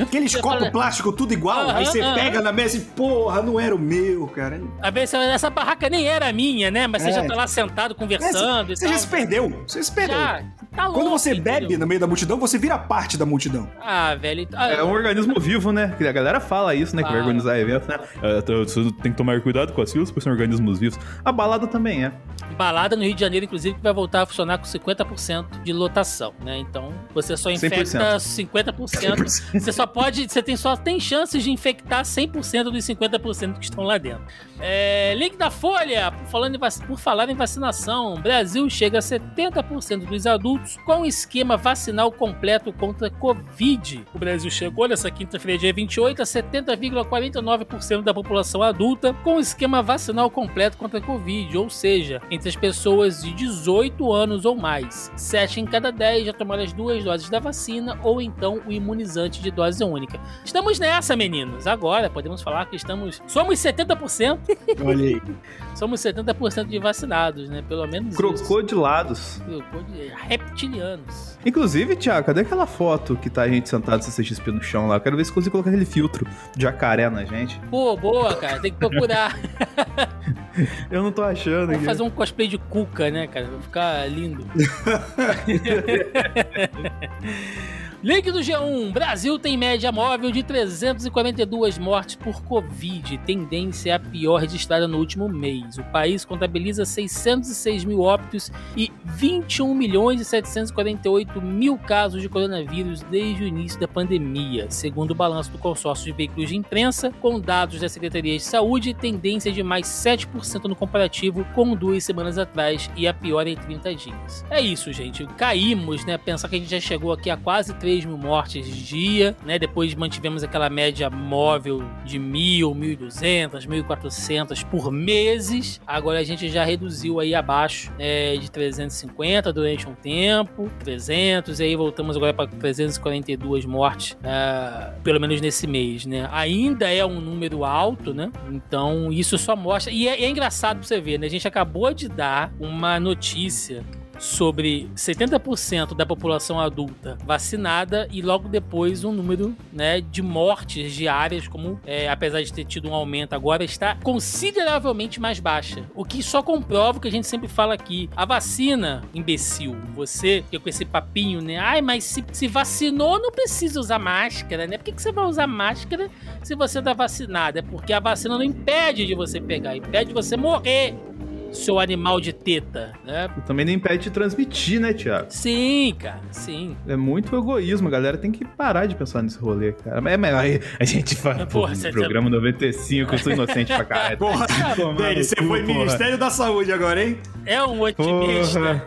Aqueles copos plásticos tudo igual, aí você pega na mesa e, porra, não era o meu, cara. Às vezes essa barraca nem era minha, né? Mas é. você já tá lá sentado conversando é, você, você já se perdeu, você se perdeu. Já, tá louco, Quando você entendeu? bebe no meio da multidão, você vira parte da multidão. Ah, velho. Ah, é um organismo vivo, né? A galera fala isso, né? Que vai organizar evento, né? É, você tem que tomar cuidado com as filas, porque são organismos vivos. A balada também é. Balada no Rio de Janeiro, inclusive, vai voltar a funcionar com 50% de lotação, né? Então, você só infecta 100%. 50%. Você só pode, você tem só tem chances de infectar 100% dos 50% que estão lá dentro. É, link da Folha, falando em, por falar em vacinação, Brasil chega a 70% dos adultos com esquema vacinal completo contra Covid. O Brasil chegou nessa quinta-feira, dia 20 28 a 70,49% da população adulta com esquema vacinal completo contra Covid, ou seja, entre as pessoas de 18 anos ou mais. 7 em cada 10 já tomaram as duas doses da vacina ou então o imunizante de dose única. Estamos nessa, meninos. Agora podemos falar que estamos. Somos 70%. Olha aí. [laughs] Somos 70% de vacinados, né? Pelo menos. Crocodilados. Crocodil... Reptilianos. Inclusive, Tiago, cadê aquela foto que tá a gente sentado CCXP no chão lá? Eu quero ver se consigo colocar aquele filtro de jacaré na gente. Pô, boa, cara. Tem que procurar. [laughs] Eu não tô achando Vou aqui. fazer um cosplay de Cuca, né, cara? Vai ficar lindo. [laughs] Link do G1. Brasil tem média móvel de 342 mortes por Covid. Tendência a pior registrada no último mês. O país contabiliza 606 mil óbitos e 21 milhões e 748 mil casos de coronavírus desde o início da pandemia. Segundo o balanço do consórcio de veículos de imprensa, com dados da Secretaria de Saúde, tendência de mais 7% no comparativo com duas semanas atrás e a pior em 30 dias. É isso, gente. Caímos, né? Pensar que a gente já chegou aqui a quase 3 mil mortes dia, né? Depois mantivemos aquela média móvel de 1.000, 1.200, 1.400 por meses. Agora a gente já reduziu aí abaixo é, de 350 durante um tempo, 300, e aí voltamos agora para 342 mortes, é, pelo menos nesse mês, né? Ainda é um número alto, né? Então isso só mostra. E é, é engraçado pra você ver, né? A gente acabou de dar uma notícia sobre 70% da população adulta vacinada e logo depois um número né, de mortes diárias, como é, apesar de ter tido um aumento agora, está consideravelmente mais baixa. O que só comprova o que a gente sempre fala aqui. A vacina, imbecil, você que com esse papinho, né? Ai, mas se, se vacinou, não precisa usar máscara, né? Por que, que você vai usar máscara se você tá vacinado? É porque a vacina não impede de você pegar, impede de você morrer seu animal de teta, né? E também não impede de transmitir, né, Tiago? Sim, cara, sim. É muito egoísmo, a galera tem que parar de pensar nesse rolê, cara. Mas, mas aí a gente fala, pô, Porra, você- programa 95, eu sou inocente pra caralho. [laughs] Porra, Dani, você cu, foi porra. Ministério da Saúde agora, hein? É um otimista.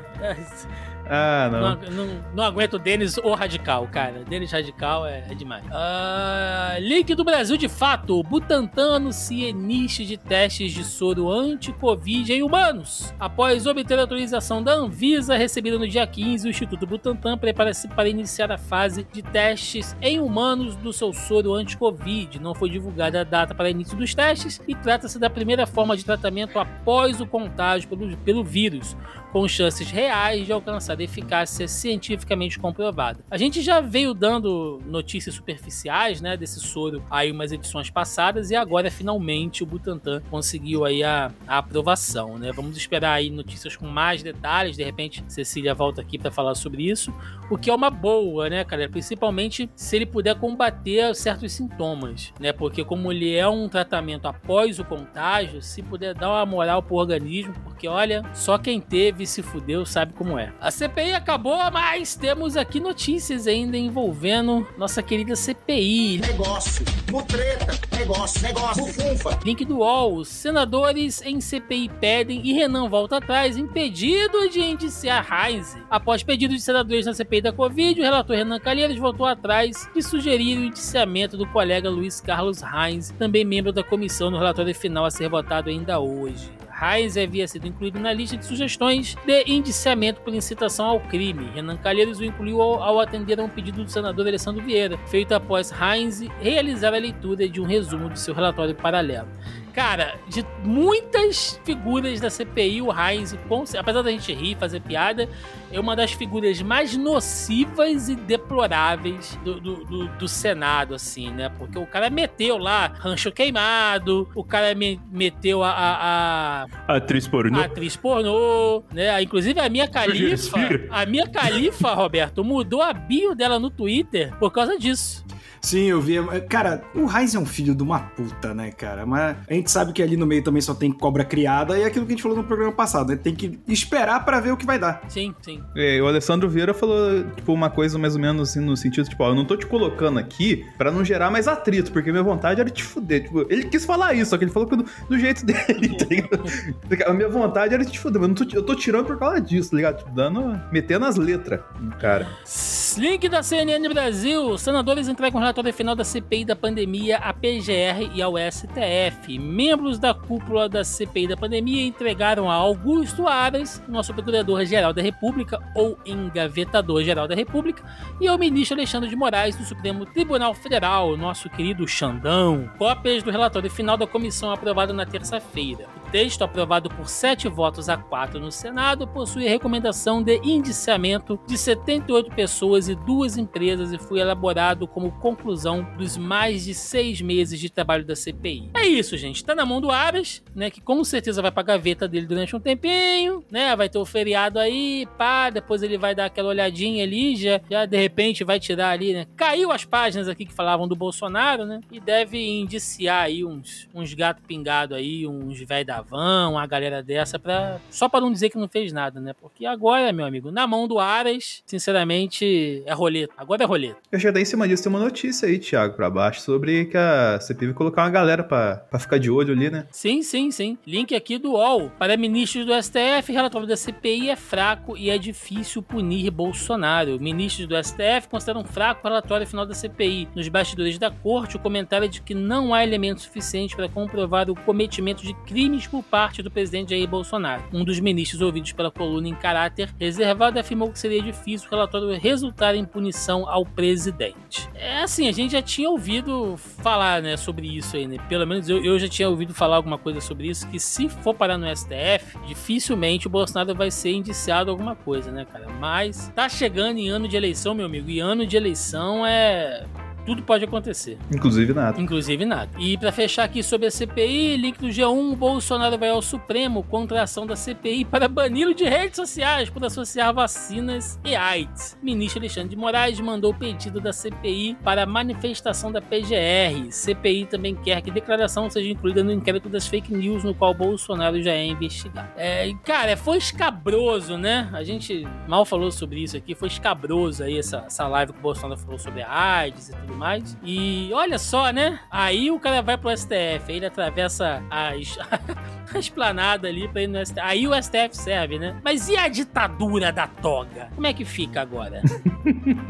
Ah, não. Não, não, não aguento o Denis ou Radical, cara. Denis Radical é, é demais. Ah, link do Brasil de fato. Butantan anuncia início de testes de soro anti-Covid em humanos. Após obter a autorização da Anvisa recebida no dia 15, o Instituto Butantan prepara-se para iniciar a fase de testes em humanos do seu soro anti-Covid. Não foi divulgada a data para início dos testes e trata-se da primeira forma de tratamento após o contágio pelo, pelo vírus com chances reais de alcançar eficácia cientificamente comprovada. A gente já veio dando notícias superficiais, né, desse soro aí umas edições passadas e agora finalmente o Butantan conseguiu aí a, a aprovação, né? Vamos esperar aí notícias com mais detalhes, de repente Cecília volta aqui para falar sobre isso, o que é uma boa, né, cara? Principalmente se ele puder combater certos sintomas, né? Porque como ele é um tratamento após o contágio, se puder dar uma moral pro organismo, porque olha, só quem teve se fudeu sabe como é. A CPI acabou, mas temos aqui notícias ainda envolvendo nossa querida CPI. negócio, mutreta, negócio, negócio, bufunfa. Link do UOL. Os senadores em CPI pedem e Renan volta atrás em pedido de indiciar Heinz. Após pedido de senadores na CPI da Covid, o relator Renan Calheiros voltou atrás e sugeriu o indiciamento do colega Luiz Carlos Heinz, também membro da comissão no relatório final a ser votado ainda hoje. Heinz havia sido incluído na lista de sugestões de indiciamento por incitação ao crime. Renan Calheiros o incluiu ao, ao atender a um pedido do senador Alessandro Vieira, feito após Heinz realizar a leitura de um resumo do seu relatório paralelo. Cara, de muitas figuras da CPI, o Heinz, apesar da gente rir, fazer piada, é uma das figuras mais nocivas e deploráveis do, do, do- do Senado, assim, né? Porque o cara meteu lá rancho queimado, o cara me- meteu a, a- a- Atriz pornô. a atriz pornô, né? Inclusive a minha califa, a minha califa, Roberto, mudou a bio dela no Twitter por causa disso. Sim, eu vi. Cara, o Heinz é um filho de uma puta, né, cara? Mas a gente sabe que ali no meio também só tem cobra criada e é aquilo que a gente falou no programa passado, né? Tem que esperar pra ver o que vai dar. Sim, sim. É, o Alessandro Vieira falou, tipo, uma coisa mais ou menos assim, no sentido, tipo, ó, eu não tô te colocando aqui pra não gerar mais atrito, porque minha vontade era te fuder. Tipo, ele quis falar isso, só que ele falou que do, do jeito [laughs] dele, tá ligado? A minha vontade era te fuder, mas eu, não tô, eu tô tirando por causa disso, tá ligado? Tipo, dando, metendo as letras no cara. News, link da CNN Brasil. Senadores entregam relatório final da CPI da pandemia à PGR e ao STF. Membros da cúpula da CPI da pandemia entregaram a Augusto Aras, nosso procurador-geral da República ou engavetador-geral da República, e ao ministro Alexandre de Moraes do Supremo Tribunal Federal, nosso querido Xandão, cópias do relatório final da comissão aprovado na terça-feira texto, aprovado por sete votos a quatro no Senado, possui a recomendação de indiciamento de 78 pessoas e duas empresas e foi elaborado como conclusão dos mais de seis meses de trabalho da CPI. É isso, gente. Tá na mão do Aras, né? Que com certeza vai pra gaveta dele durante um tempinho, né? Vai ter o feriado aí, pá, depois ele vai dar aquela olhadinha ali, já, já de repente vai tirar ali, né? Caiu as páginas aqui que falavam do Bolsonaro, né? E deve indiciar aí uns, uns gato pingado aí, uns velho da van, uma galera dessa, pra, só para não dizer que não fez nada, né? Porque agora, meu amigo, na mão do Aras, sinceramente, é roleta. Agora é roleta. Eu já dei em cima disso, tem uma notícia aí, Thiago, pra baixo, sobre que a CPI vai colocar uma galera pra, pra ficar de olho ali, né? Sim, sim, sim. Link aqui do UOL. Para ministros do STF, relatório da CPI é fraco e é difícil punir Bolsonaro. Ministros do STF consideram fraco o relatório final da CPI. Nos bastidores da corte, o comentário é de que não há elementos suficientes para comprovar o cometimento de crimes por parte do presidente Jair Bolsonaro. Um dos ministros ouvidos pela coluna em caráter reservado afirmou que seria difícil o relatório resultar em punição ao presidente. É assim, a gente já tinha ouvido falar né, sobre isso aí, né? Pelo menos eu, eu já tinha ouvido falar alguma coisa sobre isso, que se for parar no STF, dificilmente o Bolsonaro vai ser indiciado alguma coisa, né, cara? Mas tá chegando em ano de eleição, meu amigo, e ano de eleição é tudo pode acontecer. Inclusive nada. Inclusive nada. E para fechar aqui sobre a CPI, link do G1, Bolsonaro vai ao Supremo contra a ação da CPI para bani-lo de redes sociais por associar vacinas e AIDS. ministro Alexandre de Moraes mandou o pedido da CPI para a manifestação da PGR. CPI também quer que declaração seja incluída no inquérito das fake news no qual Bolsonaro já é investigado. É, cara, foi escabroso, né? A gente mal falou sobre isso aqui, foi escabroso aí essa, essa live que o Bolsonaro falou sobre a AIDS e tudo tudo mais. E olha só, né? Aí o cara vai pro STF, aí ele atravessa as, [laughs] a esplanada ali pra ir no STF. Aí o STF serve, né? Mas e a ditadura da toga? Como é que fica agora?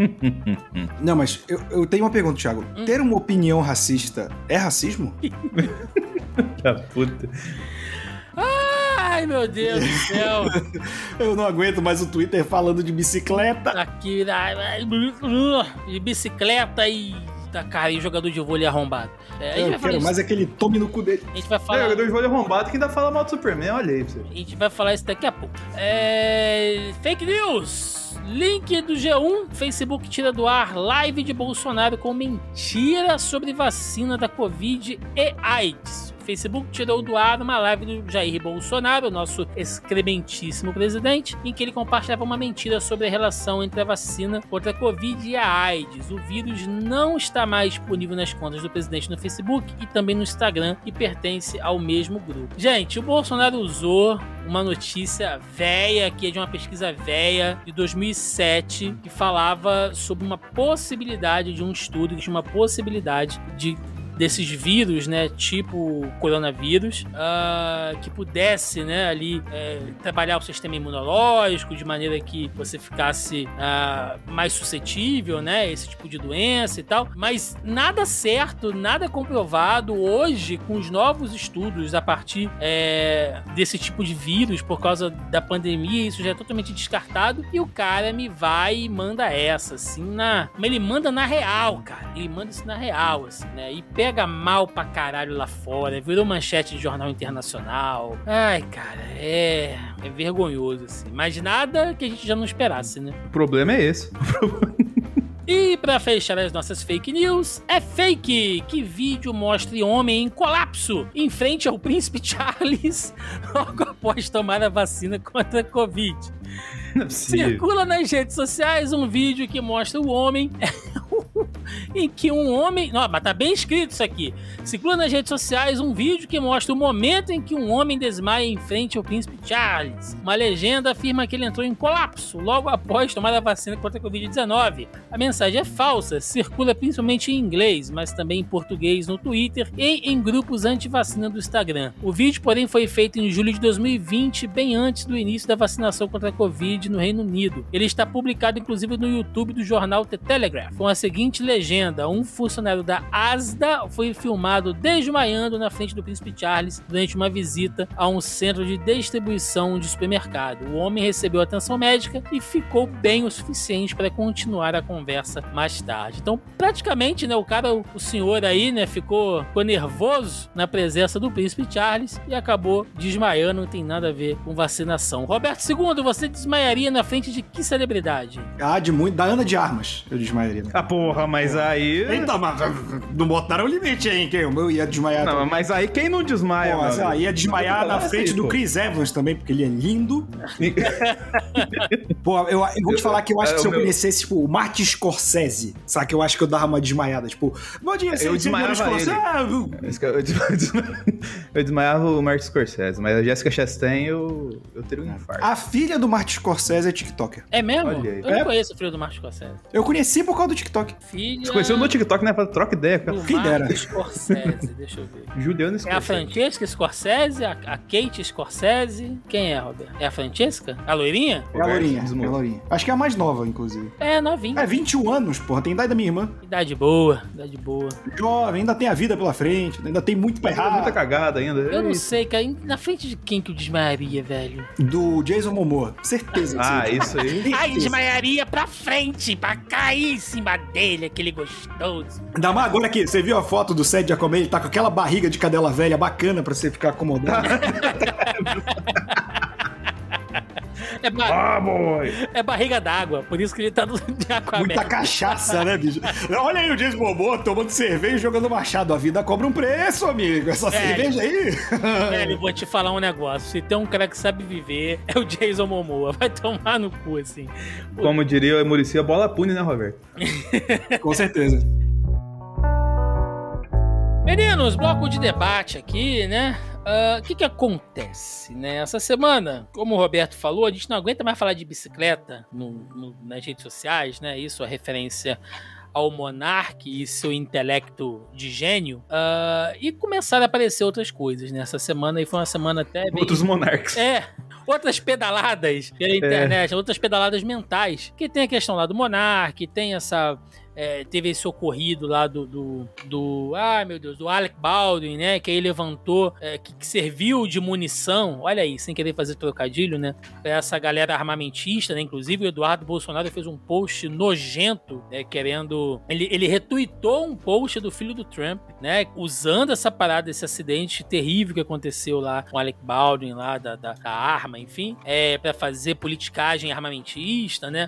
[laughs] Não, mas eu, eu tenho uma pergunta, Thiago. Hum? Ter uma opinião racista é racismo? da [laughs] puta. Ai, meu Deus do céu. [laughs] Eu não aguento mais o Twitter falando de bicicleta. Aqui, de bicicleta e tá, cara, e jogador de vôlei arrombado. É, eu quero mais aquele tome no cu dele. A gente vai falar... É, jogador de vôlei arrombado que ainda fala mal do Superman, olha aí pra você. A gente vai falar isso daqui a pouco. É... Fake news! Link do G1, Facebook tira do ar live de Bolsonaro com mentira sobre vacina da Covid e AIDS. Facebook tirou do ar uma live do Jair Bolsonaro, nosso excrementíssimo presidente, em que ele compartilhava uma mentira sobre a relação entre a vacina contra a Covid e a AIDS. O vírus não está mais disponível nas contas do presidente no Facebook e também no Instagram e pertence ao mesmo grupo. Gente, o Bolsonaro usou uma notícia velha, que é de uma pesquisa velha de 2007, que falava sobre uma possibilidade de um estudo, tinha uma possibilidade de desses vírus, né, tipo coronavírus, uh, que pudesse, né, ali é, trabalhar o sistema imunológico de maneira que você ficasse uh, mais suscetível, né, esse tipo de doença e tal. Mas nada certo, nada comprovado hoje com os novos estudos a partir é, desse tipo de vírus por causa da pandemia, isso já é totalmente descartado. E o cara me vai e manda essa, assim, na. Mas ele manda na real, cara. Ele manda isso na real, assim, né? E pega mal pra caralho lá fora, virou manchete de jornal internacional. Ai, cara, é, é vergonhoso, assim. Mas nada que a gente já não esperasse, né? O problema é esse. [laughs] E para fechar as nossas fake news, é fake que vídeo mostre homem em colapso em frente ao príncipe [laughs] Charles logo após tomar a vacina contra a Covid. Circula nas redes sociais um vídeo que mostra o homem [laughs] em que um homem. Não, mas tá bem escrito isso aqui. Circula nas redes sociais um vídeo que mostra o momento em que um homem desmaia em frente ao príncipe Charles. Uma legenda afirma que ele entrou em colapso logo após tomar a vacina contra a Covid-19. A mensagem é falsa, circula principalmente em inglês, mas também em português no Twitter e em grupos anti-vacina do Instagram. O vídeo, porém, foi feito em julho de 2020, bem antes do início da vacinação contra a Covid no Reino Unido. Ele está publicado, inclusive, no YouTube do jornal The Telegraph, com a seguinte legenda: um funcionário da ASDA foi filmado desmaiando na frente do príncipe Charles durante uma visita a um centro de distribuição de supermercado. O homem recebeu atenção médica e ficou bem o suficiente para continuar a conversa mais tarde. Então, praticamente, né, o cara, o senhor aí, né, ficou, ficou nervoso na presença do príncipe Charles e acabou desmaiando, não tem nada a ver com vacinação. Roberto II, você desmaiaria na frente de que celebridade? Ah, de muito. Da Ana de Armas, eu desmaiaria. Ah, porra, mas aí. Eita, mas não botaram o limite aí, quem? Eu ia desmaiar. Não, também. mas aí quem não desmaia, Pô, mas ah, ia desmaiar na frente do Chris Evans também, porque ele é lindo. [laughs] Pô, eu, eu vou te falar que eu acho que se eu É, o meu- conhecesse, tipo, o Martin Scorsese, sabe? Eu acho que eu dava uma desmaiada. Tipo, bom dia, [laughs] Eu desmaiava ele. Ah, que Eu, eu desma- eu desmaiava o Martin Scorsese, mas a Jessica Chastain eu, eu teria um infarto. A filha do Martin Scorsese é TikToker. É mesmo? Olha aí. Eu não É. conheço o filho do Martin Scorsese. Eu conheci por causa do TikTok. Filha Você conheceu no TikTok, né? Pra troca ideia, cara. do Quem dera. Martin Scorsese, [laughs] deixa eu ver. Juliano É a Scorsese. Francesca Scorsese, a, a Kate Scorsese. Quem é, Roberto? É a Francesca? A loirinha? É a Lourinha, Desmonta. é a Lourinha. Acho que é a mais nova, inclusive. É, novinha. É, 21 anos, porra. Tem idade da minha irmã. Idade boa, idade boa. Jovem, ainda tem a vida pela frente, ainda tem muito pra é muita errar. cagada ainda. Eu não Eita. sei, cara. Na frente de quem que eu desmaiaria, velho? Do Jason Momoa. Certeza. Ah, sim. isso aí. Ai, desmaiaria pra frente, pra cair em cima dele, aquele gostoso. Ainda mais agora que você viu a foto do Seth Giacomelli, ele tá com aquela barriga de cadela velha bacana pra você ficar acomodado. [laughs] É, ba- Ah, boy! é barriga d'água, por isso que ele tá no [laughs] de Aquaman. Muita cachaça, né, bicho? Olha aí o Jason Momoa tomando cerveja e jogando machado. A vida cobra um preço, amigo. Essa cerveja aí. [laughs] Velho, vou te falar um negócio. Se tem um cara que sabe viver, é o Jason Momoa. Vai tomar no cu, assim. Como diria o Murici, a bola pune, né, Roberto? Com certeza. [laughs] Meninos, bloco de debate aqui, né? Ah, O que que acontece, né? Essa semana, como o Roberto falou, a gente não aguenta mais falar de bicicleta no- no- nas redes sociais, né? Isso é referência ao Monark e seu intelecto de gênio. Ah, e começaram a aparecer outras coisas, né? Essa semana aí foi uma semana até bem... Outros monarcas. É, outras pedaladas pela internet, outras pedaladas mentais. Que tem a questão lá do Monark, tem essa. É, teve esse ocorrido lá do, do, do. Ai meu Deus, do Alec Baldwin, né? Que aí levantou, é, que, que serviu de munição, olha aí, sem querer fazer trocadilho, né? Essa galera armamentista, né? Inclusive o Eduardo Bolsonaro fez um post nojento, né? Querendo. Ele, ele retuitou um post do filho do Trump, né? Usando essa parada, esse acidente terrível que aconteceu lá com o Alec Baldwin, lá da, da, da arma, enfim, é, para fazer politicagem armamentista, né?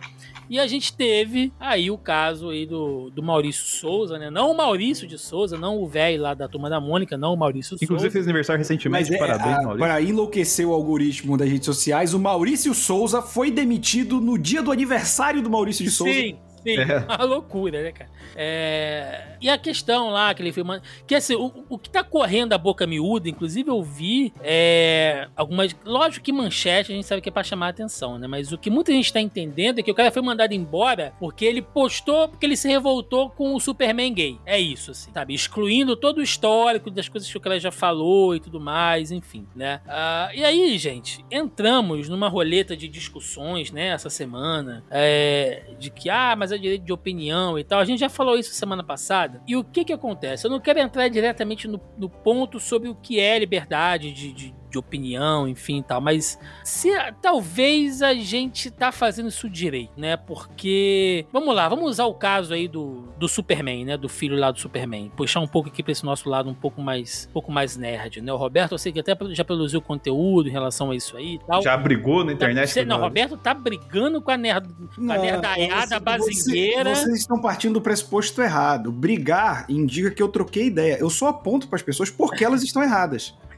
E a gente teve aí o caso aí do, do Maurício Souza, né? Não o Maurício de Souza, não o velho lá da turma da Mônica, não o Maurício Inclusive Souza. fez aniversário recentemente, Mas é, parabéns, a- Maurício. para enlouquecer o algoritmo das redes sociais, o Maurício Souza foi demitido no dia do aniversário do Maurício de Souza. Sim, sim. É. [laughs] Uma loucura, né, cara? É, E a questão lá que ele filmando. Que assim, o, o que tá correndo a boca miúda, inclusive eu vi é, algumas. Lógico que manchete a gente sabe que é pra chamar a atenção, né? Mas o que muita gente tá entendendo é que o cara foi mandado embora porque ele postou, porque ele se revoltou com o Superman gay. É isso, assim, sabe? Excluindo todo o histórico das coisas que o cara já falou e tudo mais, enfim, né? Ah, e aí, gente, entramos numa roleta de discussões, né, essa semana, é, de que, ah, mas é direito de opinião e tal. A gente já falou isso semana passada. E o que que acontece? Eu não quero entrar diretamente no, no ponto sobre o que é liberdade de, de, de opinião, enfim e tal, mas se talvez a gente tá fazendo isso direito, né? Porque, vamos lá, vamos usar o caso aí do, do Superman, né? Do filho lá do Superman. Puxar um pouco aqui pra esse nosso lado um pouco mais, um pouco mais nerd, né? O Roberto, eu sei que até já produziu conteúdo em relação a isso aí e tal. Já brigou na Tá- internet. Você- não. Roberto tá brigando com a, nerd, com a nerdaiada você- bazingueira. você- Vocês estão partindo do pressuposto errado. Brigar indica que eu troquei ideia. Eu só aponto para as pessoas porque elas estão erradas.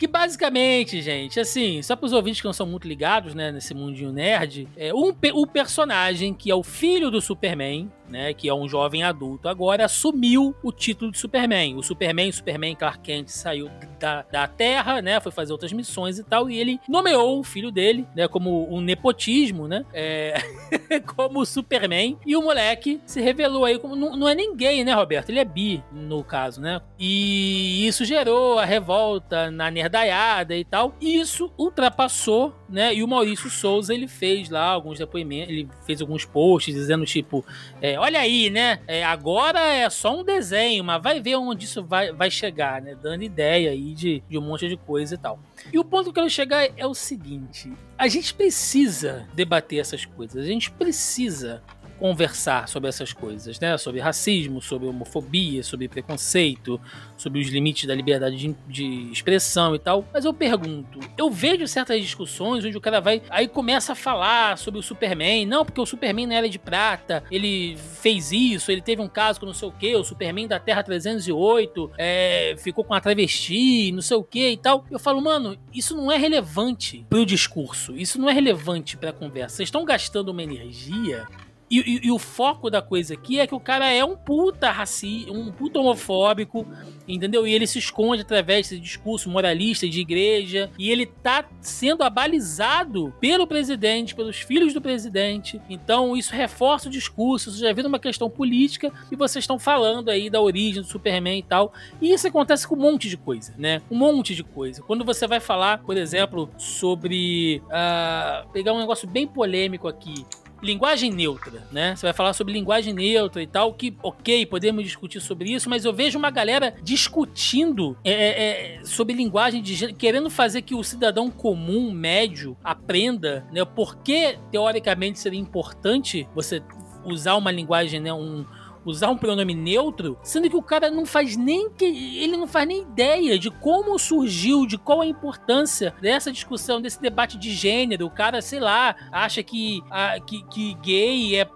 Que basicamente, gente, assim, só pros ouvintes que não são muito ligados, né, nesse mundinho nerd, é um, o personagem que é o filho do Superman, né, que é um jovem adulto agora, assumiu o título de Superman. O Superman, Superman Clark Kent saiu da, da Terra, né, foi fazer outras missões e tal, e ele nomeou o filho dele, né, como um nepotismo, né, é, [laughs] como Superman, e o moleque se revelou aí como, não, não é ninguém, né, Roberto? Ele é bi, no caso, né, e isso gerou a revolta na nerdaiada e tal, e isso ultrapassou, né, e o Maurício Souza, ele fez lá alguns depoimentos, ele fez alguns posts dizendo, tipo, é, olha aí, né, é, agora é só um desenho, mas vai ver onde isso vai, vai chegar, né, dando ideia aí de, de um monte de coisa e tal. E o ponto que eu quero chegar é o seguinte: a gente precisa debater essas coisas, a gente precisa conversar sobre essas coisas, né? Sobre racismo, sobre homofobia, sobre preconceito, sobre os limites da liberdade de, de, expressão e tal. Mas eu pergunto, eu vejo certas discussões onde o cara vai aí começa a falar sobre o Superman, não porque o Superman não era de prata, ele fez isso, ele teve um caso com não sei o que, o Superman da Terra 308 é, ficou com a travesti, não sei o que e tal. Eu falo, mano, isso não é relevante pro discurso, isso não é relevante pra conversa. Vocês estão gastando uma energia e, e, e, o foco da coisa aqui é que o cara é um puta racista, um puta homofóbico, entendeu? E ele se esconde através desse discurso moralista de igreja. E ele tá sendo abalizado pelo presidente, pelos filhos do presidente. Então isso reforça o discurso, isso já vira uma questão política. E vocês estão falando aí da origem do Superman e tal. E isso acontece com um monte de coisa, né? Um monte de coisa. Quando você vai falar, por exemplo, sobre. Uh, pegar um negócio bem polêmico aqui linguagem neutra, né? Você vai falar sobre linguagem neutra e tal, que ok, podemos discutir sobre isso, mas eu vejo uma galera discutindo é, é, é sobre linguagem de gênero, querendo fazer que o cidadão comum, médio, aprenda, né? Por que, teoricamente, seria importante você usar uma linguagem, né? Um, usar um pronome neutro, sendo que o cara não faz nem que ele não faz nem ideia de como surgiu, de qual a importância dessa discussão, desse debate de gênero. O cara, sei lá, acha que, a, que, que gay é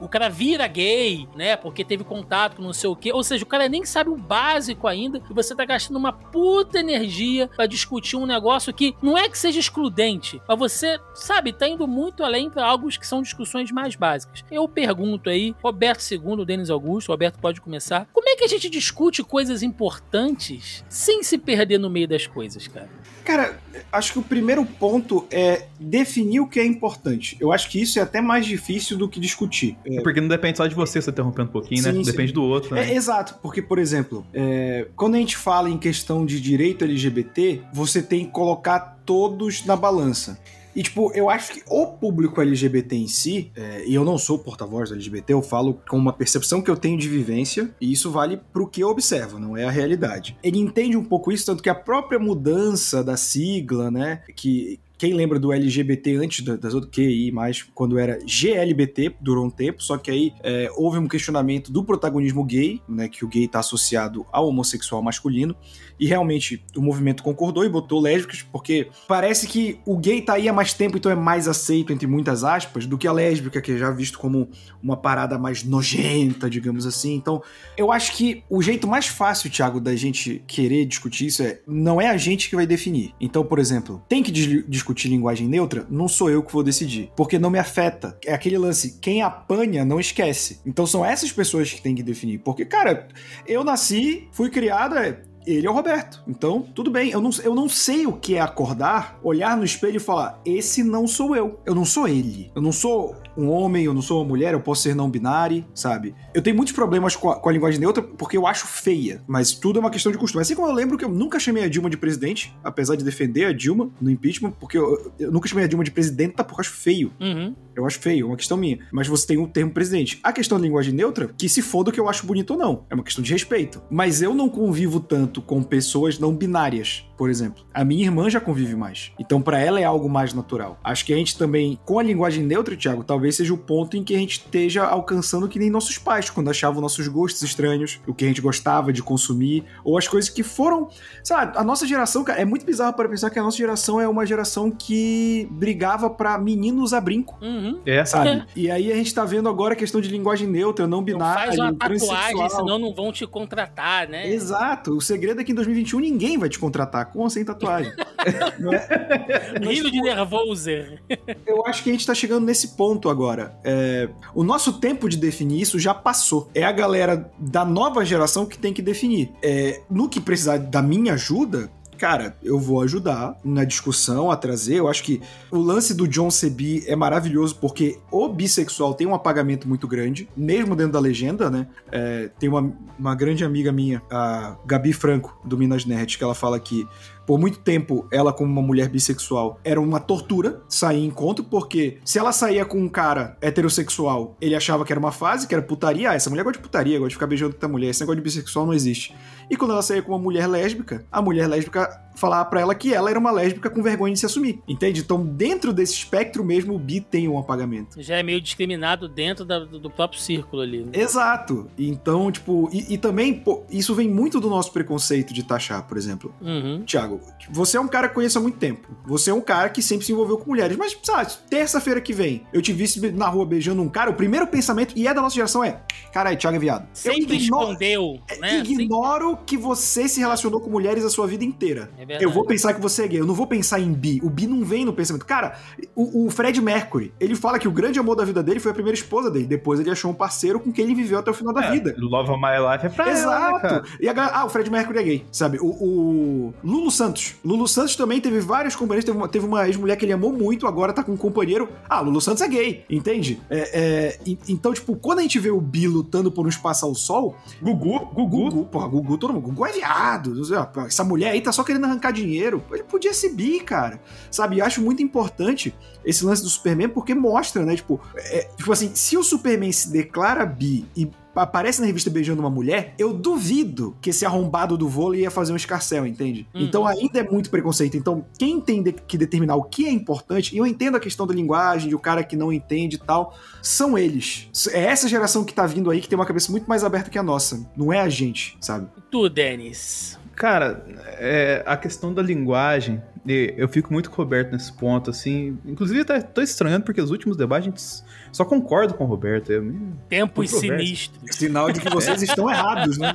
o, cara vira gay, né? Porque teve contato com não sei o quê. Ou seja, o cara nem sabe o básico ainda e você tá gastando uma puta energia para discutir um negócio que não é que seja excludente, mas você, sabe, tá indo muito além para algo que são discussões mais básicas. Eu pergunto aí, Roberto II, Denis Augusto, Roberto pode começar. Como é que a gente discute coisas importantes sem se perder no meio das coisas, cara? Cara, acho que o primeiro ponto é definir o que é importante. Eu acho que isso é até mais difícil do que discutir. É, porque não depende só de você, você interrompendo um pouquinho, né? sim, né? Sim. Depende do outro. Né? É, exato, porque, por exemplo, é, quando a gente fala em questão de direito LGBT, você tem que colocar todos na balança. E, tipo, eu acho que o público LGBT em si, é, e eu não sou porta-voz do LGBT, eu falo com uma percepção que eu tenho de vivência, e isso vale pro que eu observo, não é a realidade. Ele entende um pouco isso, tanto que a própria mudança da sigla, né, que quem lembra do LGBT antes das outras QI, mais quando era GLBT, durou um tempo, só que aí é, houve um questionamento do protagonismo gay, né, que o gay está associado ao homossexual masculino, e realmente o movimento concordou e botou lésbicas, porque parece que o gay tá aí há mais tempo, então é mais aceito, entre muitas aspas, do que a lésbica, que é já visto como uma parada mais nojenta, digamos assim. Então, eu acho que o jeito mais fácil, Thiago, da gente querer discutir isso é não é a gente que vai definir. Então, por exemplo, tem que discutir linguagem neutra, não sou eu que vou decidir, porque não me afeta. É aquele lance, quem apanha não esquece. Então são essas pessoas que têm que definir, porque cara, eu nasci, fui criado, é, ele é o Roberto. Então, tudo bem. Eu não, eu não sei o que é acordar, olhar no espelho e falar: esse não sou eu. Eu não sou ele. Eu não sou um homem, eu não sou uma mulher, eu posso ser não binário, sabe? Eu tenho muitos problemas com a, com a, linguagem neutra porque eu acho feia, mas tudo é uma questão de costume. Assim como eu lembro que eu nunca chamei a Dilma de presidente, apesar de defender a Dilma no impeachment, porque eu, eu nunca chamei a Dilma de presidenta porque eu acho feio. Uhum. Eu acho feio, é uma questão minha. Mas você tem o um termo presidente. A questão da linguagem neutra, que se foda o que eu acho bonito ou não. É uma questão de respeito. Mas eu não convivo tanto com pessoas não binárias, por exemplo. A minha irmã já convive mais. Então, para ela é algo mais natural. Acho que a gente também, com a linguagem neutra, Thiago, talvez seja o ponto em que a gente esteja alcançando que nem nossos pais, quando achavam nossos gostos estranhos, o que a gente gostava de consumir, ou as coisas que foram. Sabe, a nossa geração, cara, é muito bizarro para pensar que a nossa geração é uma geração que brigava para meninos a brinco. Uhum. É, sabe? E aí a gente tá vendo agora a questão de linguagem neutra, não binária. Não faz uma tatuagem, senão não vão te contratar, né? Exato. O segredo segredo é que em 2021 ninguém vai te contratar com ou sem tatuagem. [laughs] É? Mas, Rindo de tipo, nervoso. eu acho que a gente tá chegando nesse ponto agora. É, o nosso tempo de definir isso já passou. É a galera da nova geração que tem que definir. É, no que precisar da minha ajuda, cara, eu vou ajudar na discussão a trazer. Eu acho que o lance do John Sebi é maravilhoso porque o bissexual tem um apagamento muito grande, mesmo dentro da legenda, né? É, tem uma, uma grande amiga minha, a Gabi Franco, do Minas Nerd, que ela fala que por muito tempo, ela, como uma mulher bissexual, era uma tortura sair em encontro, porque se ela saía com um cara heterossexual, ele achava que era uma fase, que era putaria. Ah, essa mulher gosta de putaria, gosta de ficar beijando outra mulher. Esse negócio de bissexual não existe. E quando ela saía com uma mulher lésbica, a mulher lésbica falava pra ela que ela era uma lésbica com vergonha de se assumir. Entende? Então, dentro desse espectro mesmo, o bi tem um apagamento. Já é meio discriminado dentro da- do próprio círculo ali. né? Exato. Então, tipo, e, e também, pô, isso vem muito do nosso preconceito de taxar, por exemplo. Uhum. Tiago, você é um cara que conheço há muito tempo. Você é um cara que sempre se envolveu com mulheres. Mas, sabe, terça-feira que vem, eu te vi na rua beijando um cara, o primeiro pensamento, e é da nossa geração, é: caralho, Tiago é viado. Sempre eu ignoro, escondeu, né? ignoro que você se relacionou com mulheres a sua vida inteira. É. Eu vou pensar que você é gay, eu não vou pensar em bi. O bi não vem no pensamento. Cara, o, o Fred Mercury, ele fala que o grande amor da vida dele foi a primeira esposa dele. Depois ele achou um parceiro com quem ele viveu até o final da vida. Love of My Life é pra ela, né, Exato. cara? e a ah, o Fred Mercury é gay, sabe? O, o Lulu Santos. Lulu Santos também teve vários companheiros. Teve uma, teve uma ex-mulher que ele amou muito, agora tá com um companheiro. Ah, Lulu Santos é gay, entende? É, é, e- então, tipo, quando a gente vê o Bi lutando por um espaço ao sol, Gugu, Gugu. Gugu, porra, Gugu, todo mundo. Gugu é viado. Essa mulher aí tá só querendo arrancar dinheiro. Ele podia ser bi, cara. Sabe? E acho muito importante esse lance do Superman porque mostra, né? Tipo, é, tipo assim, se o Superman se declara bi e aparece na revista beijando uma mulher, eu duvido que esse arrombado do vôlei ia fazer um escarcel, entende? Uhum. Então ainda é muito preconceito. Então, quem tem de- que determinar o que é importante, e eu entendo a questão da linguagem, de o cara que não entende e tal, são eles. É essa geração que tá vindo aí que tem uma cabeça muito mais aberta que a nossa. Não é a gente, sabe? Tu, Denis? Cara, é, a questão da linguagem, eu fico muito coberto nesse ponto, assim. Inclusive, até tô estranhando, porque os últimos debates a gente só concordo com o Roberto. Eu, me- Tempos sinistros. Sinal de que vocês estão errados, né?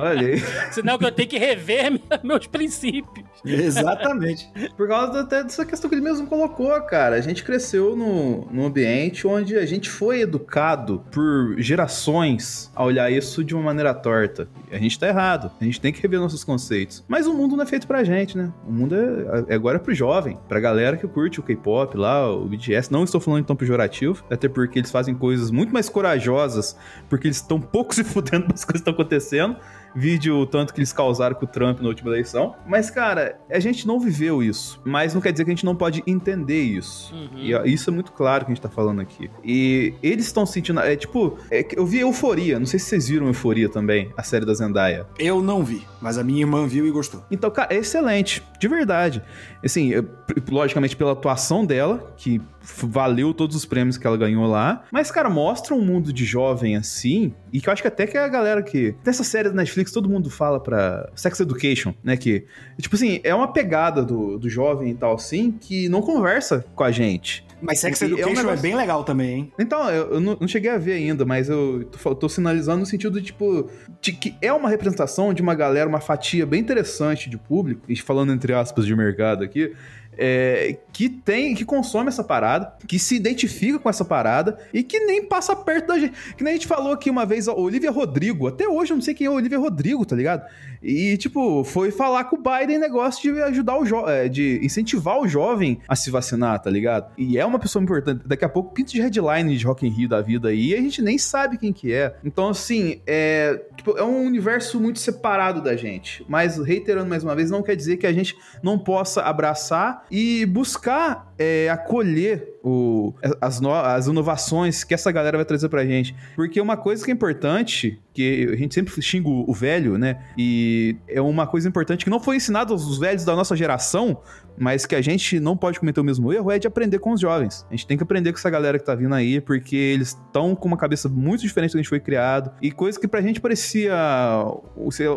olha aí. Sinal que eu tenho que rever [laughs] meus princípios. Exatamente. Por causa até dessa questão que ele mesmo colocou, cara. A gente cresceu no, num ambiente onde a gente foi educado por gerações a olhar isso de uma maneira torta. E a gente tá errado. A gente tem que rever nossos conceitos. Mas o mundo não é feito pra gente, né? O mundo é, é agora pro jovem, pra galera que curte o K-pop lá, o BTS. Não estou falando em tom pejorativo, até porque eles fazem coisas muito mais corajosas, porque eles estão pouco [laughs] se fudendo das coisas que estão acontecendo. Vídeo o tanto que eles causaram com o Trump na última eleição. Mas, cara, a gente não viveu isso. Mas não quer dizer que a gente não pode entender isso. Uhum. E isso é muito claro que a gente tá falando aqui. E eles estão sentindo. É tipo, é que eu vi Euforia. Não sei se vocês viram Euforia também, a série da Zendaya. Eu não vi, mas a minha irmã viu e gostou. Então, cara, é excelente, de verdade. Assim, eu- logicamente pela atuação dela, que valeu todos os prêmios que ela ganhou lá. Mas, cara, mostra um mundo de jovem assim, e que eu acho que até que é a galera que. Dessa série da Netflix, todo mundo fala pra Sex Education, né? Que, tipo assim, é uma pegada do, do jovem e tal, assim, que não conversa com a gente. Mas Sex é um Education é, negócio- bem legal também, hein? Então, eu, eu não, não cheguei a ver ainda, mas eu tô, tô sinalizando no sentido, tipo, de que é uma representação de uma galera, uma fatia bem interessante de público, e falando entre aspas de mercado aqui, é, que tem, que consome essa parada, que se identifica com essa parada e que nem passa perto da gente. Que nem a gente falou aqui uma vez, a Olivia Rodrigo, até hoje eu não sei quem é a Olivia Rodrigo, tá ligado? E, tipo, foi falar com o Biden negócio de ajudar o jovem, de incentivar o jovem a se vacinar, tá ligado? E é uma pessoa importante. Daqui a pouco pinta de headline de Rock in Rio da vida aí e a gente nem sabe quem que é. Então, assim, é, tipo, é um universo muito separado da gente. Mas, reiterando mais uma vez, não quer dizer que a gente não possa abraçar e buscar é, acolher o, as, no- as inovações que essa galera vai trazer pra gente. Porque uma coisa que é importante, que a gente sempre xinga o, velho, né? E é uma coisa importante que não foi ensinado aos velhos da nossa geração, mas que a gente não pode cometer o mesmo erro, é de aprender com os jovens. A gente tem que aprender com essa galera que tá vindo aí, porque eles estão com uma cabeça muito diferente do que a gente foi criado. E coisa que pra gente parecia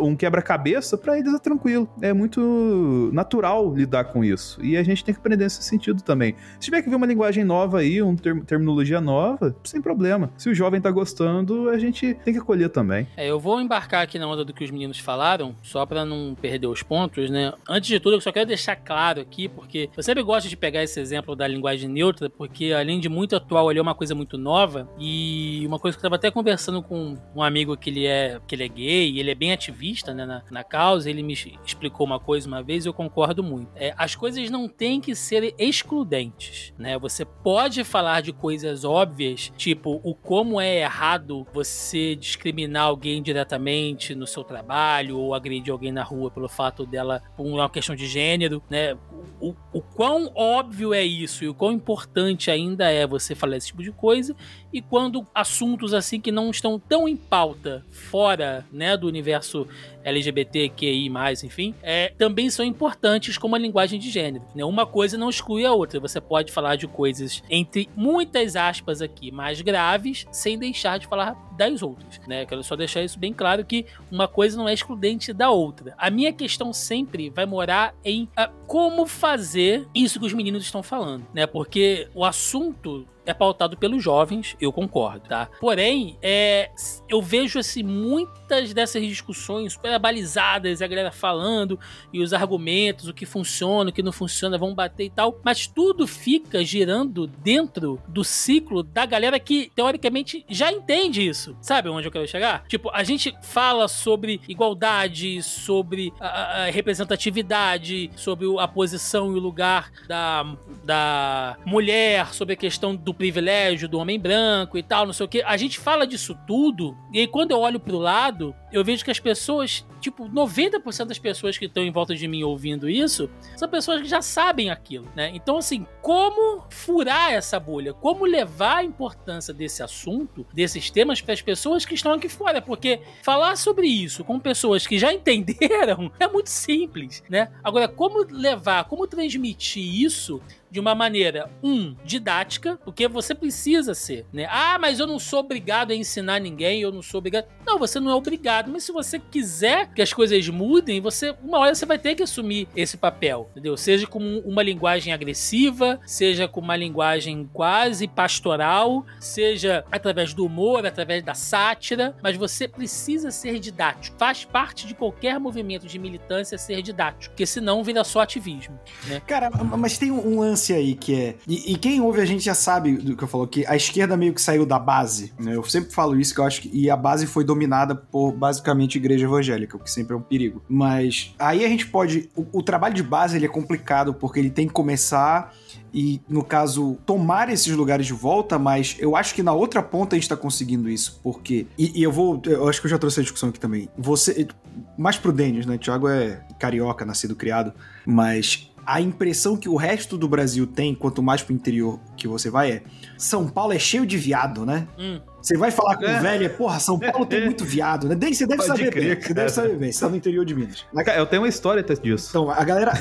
um quebra-cabeça, pra eles é tranquilo. É muito natural lidar com isso. E a gente tem que aprender nesse sentido também. Se tiver que ver uma linguagem nova aí, uma term terminologia nova, sem problema. Se o jovem tá gostando, a gente tem que acolher também. É, eu vou embarcar aqui na onda do que os meninos falaram, só para não perder os pontos, né? Antes de tudo, eu só quero deixar claro aqui, porque eu sempre gosto de pegar esse exemplo da linguagem neutra, porque além de muito atual, ele é uma coisa muito nova. E uma coisa que eu tava até conversando com um amigo que ele é, que ele é gay, ele é bem ativista né, na, na causa, ele me explicou uma coisa uma vez e eu concordo muito. É, as coisas não têm que ser excludentes, né? Você pode falar de coisas óbvias, tipo o como é errado você discriminar alguém diretamente no seu trabalho ou agredir alguém na rua pelo fato dela por uma questão de gênero, né? O, o quão óbvio é isso e o quão importante ainda é você falar esse tipo de coisa e quando assuntos assim que não estão tão em pauta fora, né, do universo LGBTQI+, enfim, é, também são importantes como a linguagem de gênero. Né? Uma coisa não exclui a outra. Você pode falar de coisas, entre muitas aspas aqui, mais graves, sem deixar de falar das outras. Né? Quero só deixar isso bem claro que uma coisa não é excludente da outra. A minha questão sempre vai morar em uh, como fazer isso que os meninos estão falando, né? Porque o assunto é pautado pelos jovens, eu concordo, tá? Porém, é, eu vejo assim muitas dessas discussões super balizadas, a galera falando e os argumentos, o que funciona, o que não funciona, vão bater e tal, mas tudo fica girando dentro do ciclo da galera que teoricamente já entende isso. Sabe onde eu quero chegar? Tipo, a gente fala sobre igualdade, sobre a, a representatividade, sobre a posição e o lugar da, da mulher, sobre a questão do privilégio do homem branco e tal, não sei o que. A gente fala disso tudo, e aí quando eu olho pro lado, eu vejo que as pessoas, tipo, 90% das pessoas que estão em volta de mim ouvindo isso, são pessoas que já sabem aquilo, né? Então, assim, como furar essa bolha? Como levar a importância desse assunto, desses temas, para as pessoas que estão aqui fora? Porque falar sobre isso com pessoas que já [laughs] entenderam é muito simples, né? Agora, como levar, como transmitir isso de uma maneira, um, didática, porque você precisa ser, né? Ah, mas eu não sou obrigado a ensinar ninguém, eu não sou obrigado. Não, você não é obrigado, mas se você quiser que as coisas mudem, você, uma hora você vai ter que assumir esse papel, entendeu? Seja com uma linguagem agressiva, seja com uma linguagem quase pastoral, seja através do humor, através da sátira, mas você precisa ser didático. Faz parte de qualquer movimento de militância ser didático, porque senão vira só ativismo, né? Cara, mas tem um lance lance aí que é. E, e, quem ouve a gente já sabe do que eu falo, que a esquerda meio que saiu da base. Né? Eu sempre falo isso, que eu acho que. E a base foi dominada por basicamente igreja evangélica, o que sempre é um perigo. Mas aí a gente pode. O, o trabalho de base ele é complicado, porque ele tem que começar e, no caso, tomar esses lugares de volta, mas eu acho que na outra ponta a gente tá conseguindo isso, porque. E, e eu vou. Eu acho que eu já trouxe a discussão aqui também. Você. Mais pro Denis, né? Thiago é carioca, nascido criado, mas a impressão que o resto do Brasil tem, quanto mais pro interior que você vai, é São Paulo é cheio de viado, né? Hum. Você vai falar com o é. velho, é, porra, São Paulo tem [laughs] muito viado, né? Você deve Pode saber crer, bem. Você deve saber bem. Você tá no interior de Minas. Eu tenho uma história disso. Então, a galera.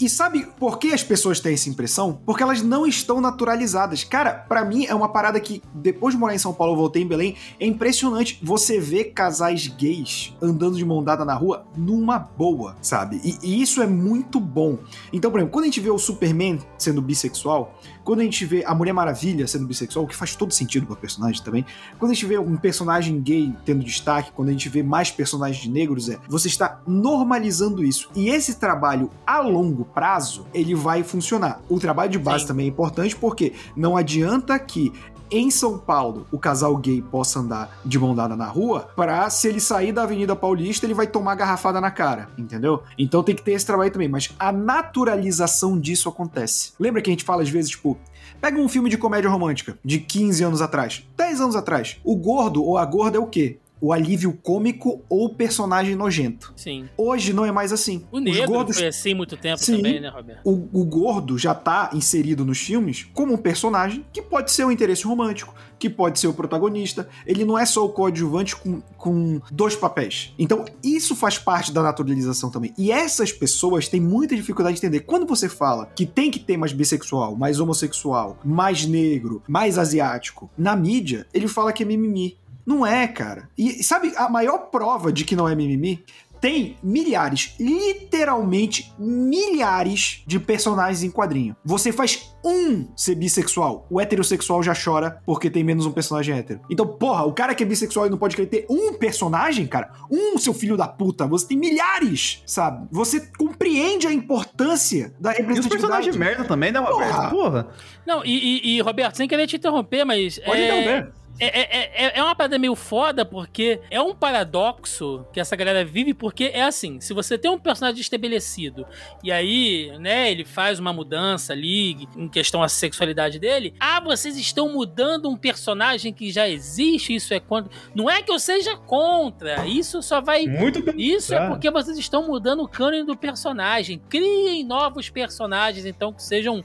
E, e, sabe por que as pessoas têm essa impressão? Porque elas não estão naturalizadas. Cara, para mim é uma parada que, depois de morar em São Paulo, eu voltei em Belém. É impressionante você ver casais gays andando de mão dada na rua numa boa, sabe? E, e isso é muito bom. Então, por exemplo, quando a gente vê o Superman sendo bissexual, quando a gente vê a Mulher Maravilha sendo bissexual, o que faz todo sentido pra personagem também, quando a gente vê um personagem gay tendo destaque, quando a gente vê mais personagens negros, é, você está normalizando isso. E esse trabalho a longo prazo, ele vai funcionar. O trabalho de base Sim. também é importante porque não adianta que em São Paulo o casal gay possa andar de mão dada na rua, para se ele sair da Avenida Paulista, ele vai tomar garrafada na cara, entendeu? Então tem que ter esse trabalho também, mas a naturalização disso acontece. Lembra que a gente fala às vezes, tipo, Pega um filme de comédia romântica de 15 anos atrás, 10 anos atrás. O gordo ou a gorda é o quê? O alívio cômico ou o personagem nojento. Sim. Hoje não é mais assim. O negro gordos... foi assim muito tempo Sim, também, né, Roberto? O, o gordo já tá inserido nos filmes como um personagem que pode ser um interesse romântico, que pode ser o protagonista. Ele não é só o coadjuvante com, com dois papéis. Então, isso faz parte da naturalização também. E essas pessoas têm muita dificuldade de entender. Quando você fala que tem que ter mais bissexual, mais homossexual, mais negro, mais asiático, na mídia, ele fala que é mimimi. Não é, cara. E sabe a maior prova de que não é mimimi? tem milhares, literalmente milhares de personagens em quadrinho. Você faz um ser bissexual, o heterossexual já chora porque tem menos um personagem hétero. Então, porra, o cara que é bissexual e não pode querer ter um personagem, cara, um seu filho da puta, você tem milhares, sabe? Você compreende a importância da E os representatividade. personagens merda também, né, Roberto? Porra. Porra. Não, e, e- e, Roberto, sem querer te interromper, mas. Pode é, interromper. É, é, é, é uma parada meio foda, porque é um paradoxo que essa galera vive, porque é assim: se você tem um personagem estabelecido e aí, né, ele faz uma mudança ali em questão à sexualidade dele, ah, vocês estão mudando um personagem que já existe, isso é contra. Não é que eu seja contra, isso só vai. Muito pelo Isso é contrário. porque vocês estão mudando o cânone do personagem. Criem novos personagens, então, que sejam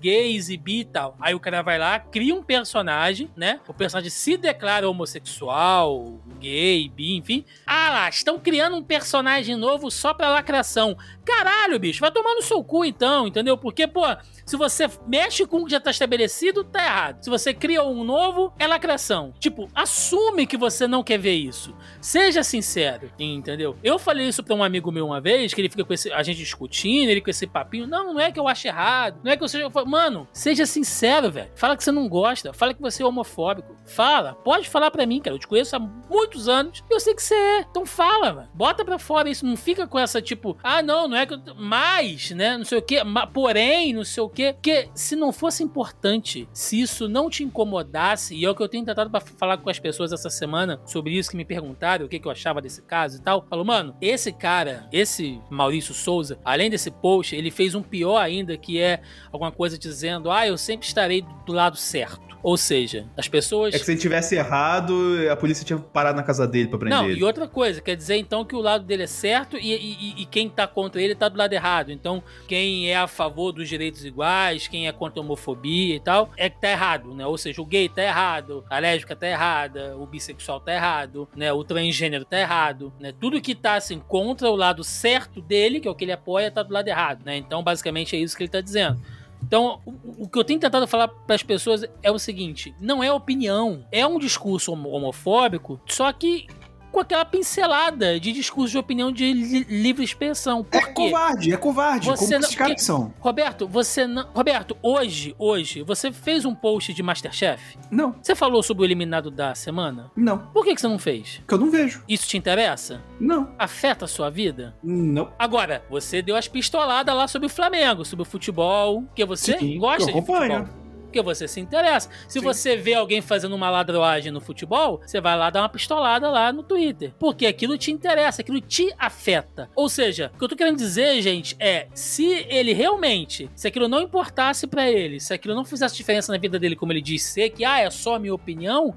gays e bi e tal. Aí o cara vai lá, cria um personagem, né? O personagem se declara homossexual, gay, bi, enfim. Ah lá, estão criando um personagem novo só pra lacração. Caralho, bicho, vai tomar no seu cu então, entendeu? Porque, pô, se você mexe com o que já tá estabelecido, tá errado. Se você cria um novo, é lacração. Tipo, assume que você não quer ver isso. Seja sincero, entendeu? Eu falei isso pra um amigo meu uma vez, que ele fica com esse, a gente discutindo, ele com esse papinho. Não, não é que eu acho errado. Não é que eu seja. Mano, seja sincero, velho. Fala que você não gosta. Fala que você é homofóbico. Fala. Pode falar pra mim, cara. Eu te conheço há muitos anos. e Eu sei que você é. Então fala, velho. Bota pra fora isso. Não fica com essa tipo, ah, não, não é que eu. Mas, né? Não sei o quê. ma- Porém, não sei o quê. Porque se não fosse importante, se isso não te incomodasse, e é o que eu tenho tentado pra falar com as pessoas essa semana sobre isso que me perguntaram, o que, que eu achava desse caso e tal. Falou, mano, esse cara, esse Maurício Souza, além desse post, ele fez um pior ainda, que é alguma coisa dizendo, ah, eu sempre estarei do lado certo. Ou seja, as pessoas. É que se ele tivesse errado, a polícia tinha parado na casa dele pra prender Não, ele. e outra coisa, quer dizer então que o lado dele é certo e, e- e quem tá contra ele tá do lado errado. Então, quem é a favor dos direitos iguais, quem é contra a homofobia e tal, é que tá errado, né? Ou seja, o gay tá errado, a lésbica tá errada, o bissexual tá errado, né? O transgênero tá errado, né? Tudo que tá assim contra o lado certo dele, que é o que ele apoia, tá do lado errado, né? Então, basicamente é isso que ele tá dizendo. Então, o, o que eu tenho tentado falar para as pessoas é o seguinte: não é opinião, é um discurso homo- homofóbico, só que com aquela pincelada de discurso de opinião de li- livre expressão. Por É quê? covarde, é covarde. Você como não- esses caras porque- são. Roberto, você não. Roberto, hoje, hoje, você fez um post de Masterchef? Não, Você falou sobre o eliminado da semana? não. Por que, que você não fez? Que eu não vejo. Isso te interessa? Não, Afeta a sua vida? não. Agora, você deu as pistoladas lá sobre o Flamengo, sobre o futebol, que você Sim, gosta que eu de futebol. Porque você se interessa. Se Sim. você vê alguém fazendo uma ladroagem no futebol, você vai lá dar uma pistolada lá no Twitter. Porque aquilo te interessa, aquilo te afeta. Ou seja, o que eu tô querendo dizer, gente, é se ele realmente, se aquilo não importasse pra ele, se aquilo não fizesse diferença na vida dele, como ele diz ser, que ah, é só a minha opinião,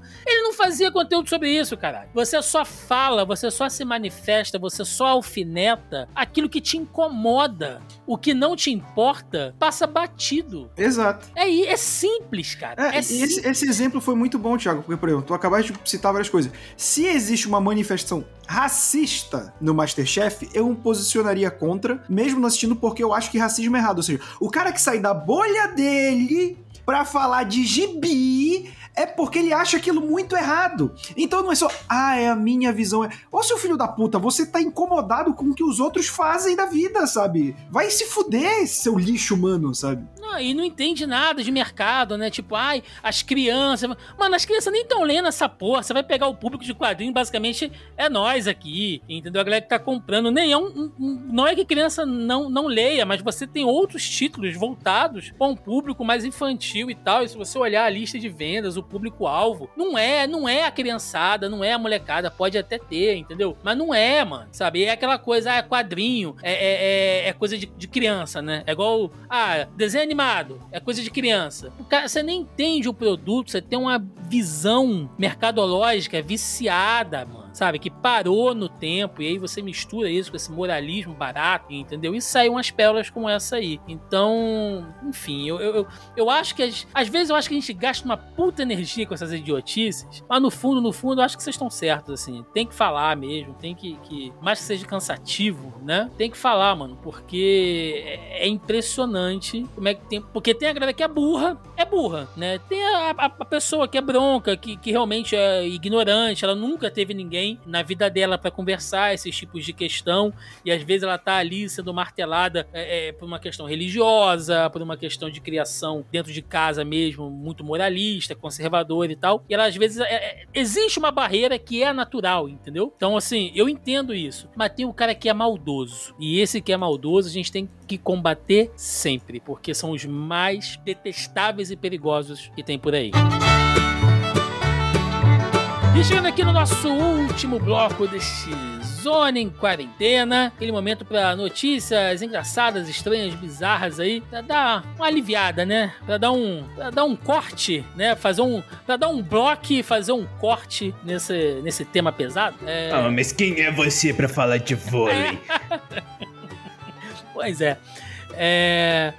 não fazia conteúdo sobre isso, caralho. Você só fala, você só se manifesta, você só alfineta aquilo que te incomoda. O que não te importa passa batido. Exato. É, é simples, cara. É, É, simples. esse, esse exemplo foi muito bom, Thiago, porque, por exemplo, tu acabaste de citar várias coisas. Se existe uma manifestação racista no Masterchef, eu me posicionaria contra, mesmo não assistindo, porque eu acho que racismo é errado. Ou seja, o cara que sai da bolha dele pra falar de gibi é porque ele acha aquilo muito errado. Então não é só, ah, é a minha visão. Ô, seu filho da puta, você tá incomodado com o que os outros fazem da vida, sabe? Vai se fuder, seu lixo humano, sabe? Não, e não entende nada de mercado, né? Tipo, ai, as crianças. Mano, as crianças nem estão lendo essa porra. Você vai pegar o público de quadrinho, basicamente é nós aqui, entendeu? A galera que tá comprando. Nem é um- um- não é que criança não, não leia, mas você tem outros títulos voltados para um público mais infantil e tal. E se você olhar a lista de vendas, o público-alvo, não é, não é a criançada, não é a molecada. Pode até ter, entendeu? Mas não é, mano. Sabe? É aquela coisa, ah, é quadrinho, é, é, é- é coisa de, de criança, né? É igual, ah, desenho animado, é coisa de criança. O cara, você nem entende o produto, você tem uma visão mercadológica viciada, mano. Sabe? Que parou no tempo, e aí você mistura isso com esse moralismo barato, entendeu? E saem umas pérolas como essa aí. Então, enfim, eu, eu, eu, acho que às, às vezes eu acho que a gente gasta uma puta energia com essas idiotices, mas no fundo, no fundo, eu acho que vocês estão certos, assim. Tem que falar mesmo, tem que, que. Mais que seja cansativo, né? Tem que falar, mano, porque é, é impressionante como é que tem. Porque tem a galera que é burra, é burra, né? Tem a, a- a pessoa que é bronca, que, que realmente é ignorante, ela nunca teve ninguém alguém na vida dela para conversar esses tipos de questão, e às vezes ela tá ali sendo martelada é, é, por uma questão religiosa, por uma questão de criação dentro de casa mesmo, muito moralista, conservadora e tal, e ela às vezes, é, é, existe uma barreira que é natural, entendeu? Então assim, eu entendo isso, mas tem o cara que é maldoso, e esse que é maldoso a gente tem que combater sempre, porque são os mais detestáveis e perigosos que tem por aí. E chegando aqui no nosso último bloco deste Zona em Quarentena, aquele momento para notícias engraçadas, estranhas, bizarras aí, pra dar uma aliviada, né? Pra dar um, pra dar um corte, né? Fazer um, pra dar um bloco e fazer um corte nesse, nesse tema pesado. É... Ah, mas quem é você para falar de vôlei? [laughs] pois é. É...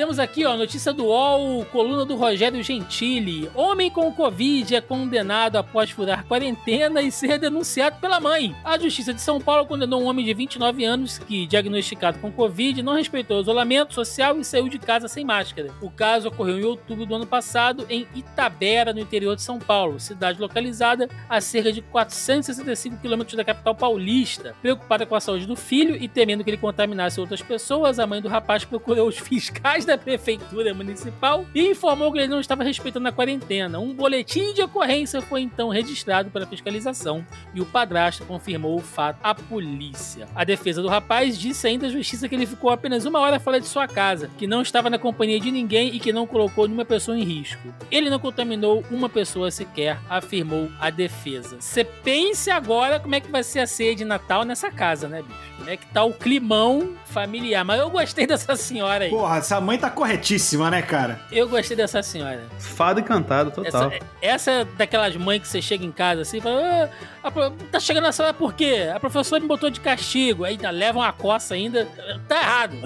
Temos aqui, ó, notícia do UOL, coluna do Rogério Gentili. Homem com Covid é condenado após furar quarentena e ser denunciado pela mãe. A Justiça de São Paulo condenou um homem de 29 anos que, diagnosticado com Covid, não respeitou o isolamento social e saiu de casa sem máscara. O caso ocorreu em outubro do ano passado em Itabera, no interior de São Paulo, cidade localizada a cerca de 465 quilômetros da capital paulista. Preocupada com a saúde do filho e temendo que ele contaminasse outras pessoas, a mãe do rapaz procurou os [laughs] fiscais da prefeitura municipal e informou que ele não estava respeitando a quarentena. Um boletim de ocorrência foi então registrado para fiscalização e o padrasto confirmou o fato à polícia. A defesa do rapaz disse ainda à justiça que ele ficou apenas uma hora fora de sua casa, que não estava na companhia de ninguém e que não colocou nenhuma pessoa em risco. Ele não contaminou uma pessoa sequer, afirmou a defesa. Você pense agora como é que vai ser a ceia de Natal nessa casa, né, bicho? Como é que tá o climão familiar. Mas eu gostei dessa senhora aí. Porra, essa mãe tá corretíssima, né, cara? Eu gostei dessa senhora. Fado e cantado, total. Essa, essa é daquelas mães que você chega em casa assim e fala: ah, tá chegando na sala por quê? A professora me botou de castigo. Aí ainda leva uma coça ainda. Tá errado.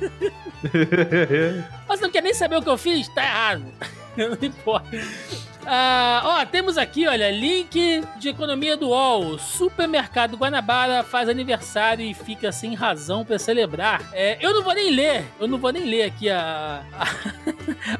[laughs] Mas não quer nem saber o que eu fiz? Tá errado. [laughs] Não importa. Ah, ó, temos aqui, olha, link de economia do UOL. Supermercado Guanabara faz aniversário e fica sem razão para celebrar. É, eu não vou nem ler, eu não vou nem ler aqui a, a,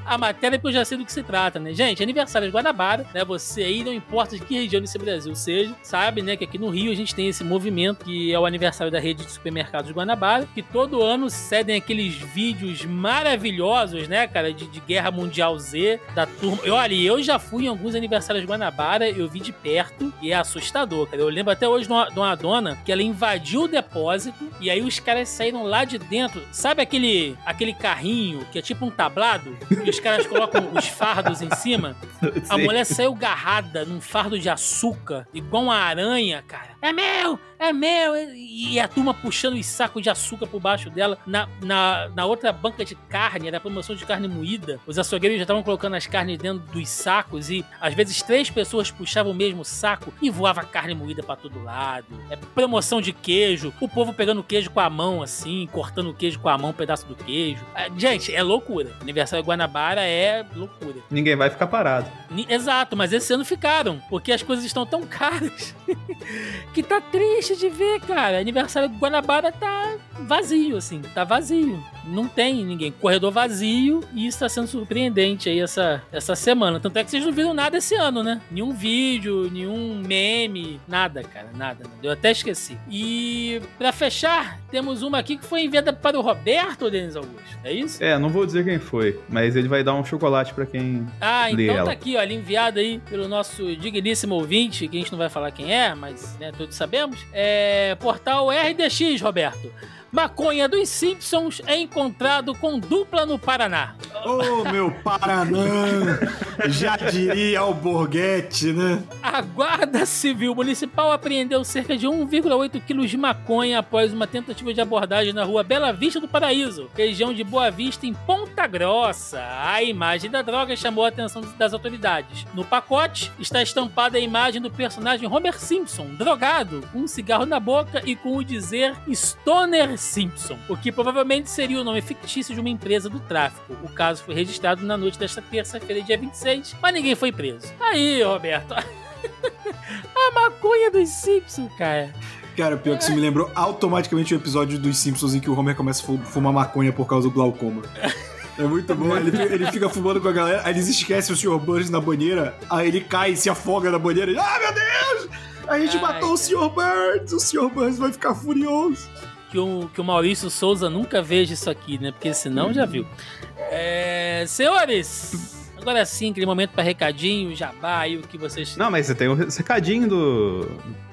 [laughs] a, matéria porque eu já sei do que se trata, né? Gente, aniversário de Guanabara, né? Você aí, não importa de que região desse Brasil seja, sabe, né? Que aqui no Rio a gente tem esse movimento que é o aniversário da rede de supermercados Guanabara, que todo ano cedem aqueles vídeos maravilhosos, né, cara, de, de Guerra Mundial Z, da turma. Olha, eu já fui em alguns aniversários de Guanabara, eu vi de perto e é assustador, cara. Eu lembro até hoje de uma, de uma dona que ela invadiu o depósito e aí os caras saíram lá de dentro. Sabe aquele, aquele carrinho que é tipo um tablado? Que os caras colocam os fardos em cima? [laughs] A mulher saiu garrada num fardo de açúcar, igual uma aranha, cara. É meu! É meu! E a turma puxando os sacos de açúcar por baixo dela. Na, na, na outra banca de carne, era promoção de carne moída. Os açougueiros já estavam colocando as carnes dentro dos sacos e às vezes três pessoas puxavam o mesmo saco e voava carne moída para todo lado. É promoção de queijo, o povo pegando queijo com a mão assim, cortando o queijo com a mão, um pedaço do queijo. É, gente, é loucura. Aniversário Guanabara é loucura. Ninguém vai ficar parado. Exato, mas esse ano ficaram, porque as coisas estão tão [laughs] caras que tá triste de ver, cara. Aniversário do Guanabara tá vazio, assim, tá vazio. Não tem ninguém. Corredor vazio e isso tá sendo surpreendente aí essa, essa semana. Tanto é que vocês não viram nada esse ano, né? Nenhum vídeo, nenhum meme, nada, cara, nada. Eu até esqueci. E para fechar, temos uma aqui que foi enviada para o Roberto, Denis Augusto. É isso? É, não vou dizer quem foi, mas ele vai dar um chocolate para quem. Ah, então ela. tá aqui, ó, enviado aí pelo nosso digníssimo ouvinte, que a gente não vai falar quem é, mas né, todos sabemos. É portal RDX, Roberto. Maconha dos Simpsons é encontrado com dupla no Paraná. Ô, oh, meu Paraná! Já diria o Borghetti, né? A Guarda Civil Municipal apreendeu cerca de 1,8 quilos de maconha após uma tentativa de abordagem na rua Bela Vista do Paraíso, região de Boa Vista, em Ponta Grossa. A imagem da droga chamou a atenção das autoridades. No pacote está estampada a imagem do personagem Homer Simpson, drogado, com um cigarro na boca e com o dizer Stoner Simpson, o que provavelmente seria o nome fictício de uma empresa do tráfico. O caso foi registrado na noite desta terça-feira, dia 26, mas ninguém foi preso. Aí, Roberto. [laughs] a maconha dos Simpsons, cara. Cara, pior que isso me lembrou automaticamente o episódio dos Simpsons em que o Homer começa a fumar maconha por causa do glaucoma. É muito bom. Ele, ele fica fumando com a galera, aí eles esquecem o Sr. Burns na banheira, aí ele cai e se afoga na banheira. E, ah, meu Deus! A gente Ai, matou o cara. Sr. Burns, o Sr. Burns vai ficar furioso. Que o, que o Maurício Souza nunca veja isso aqui, né? Porque senão já viu. É, senhores, agora sim, aquele momento para recadinho, jabá e o que vocês. Não, mas você tem o recadinho do.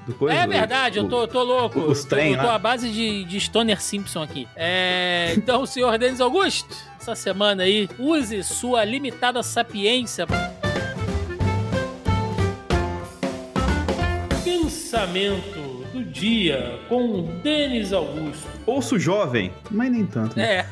do coisa. é verdade, eu tô, eu tô louco. os eu trem eu tô lá. à base de, de Stoner Simpson aqui. É, então, senhor Denis Augusto, essa semana aí, use sua limitada sapiência. Pensamento dia com Denis Augusto. Ouço jovem, mas nem tanto. né?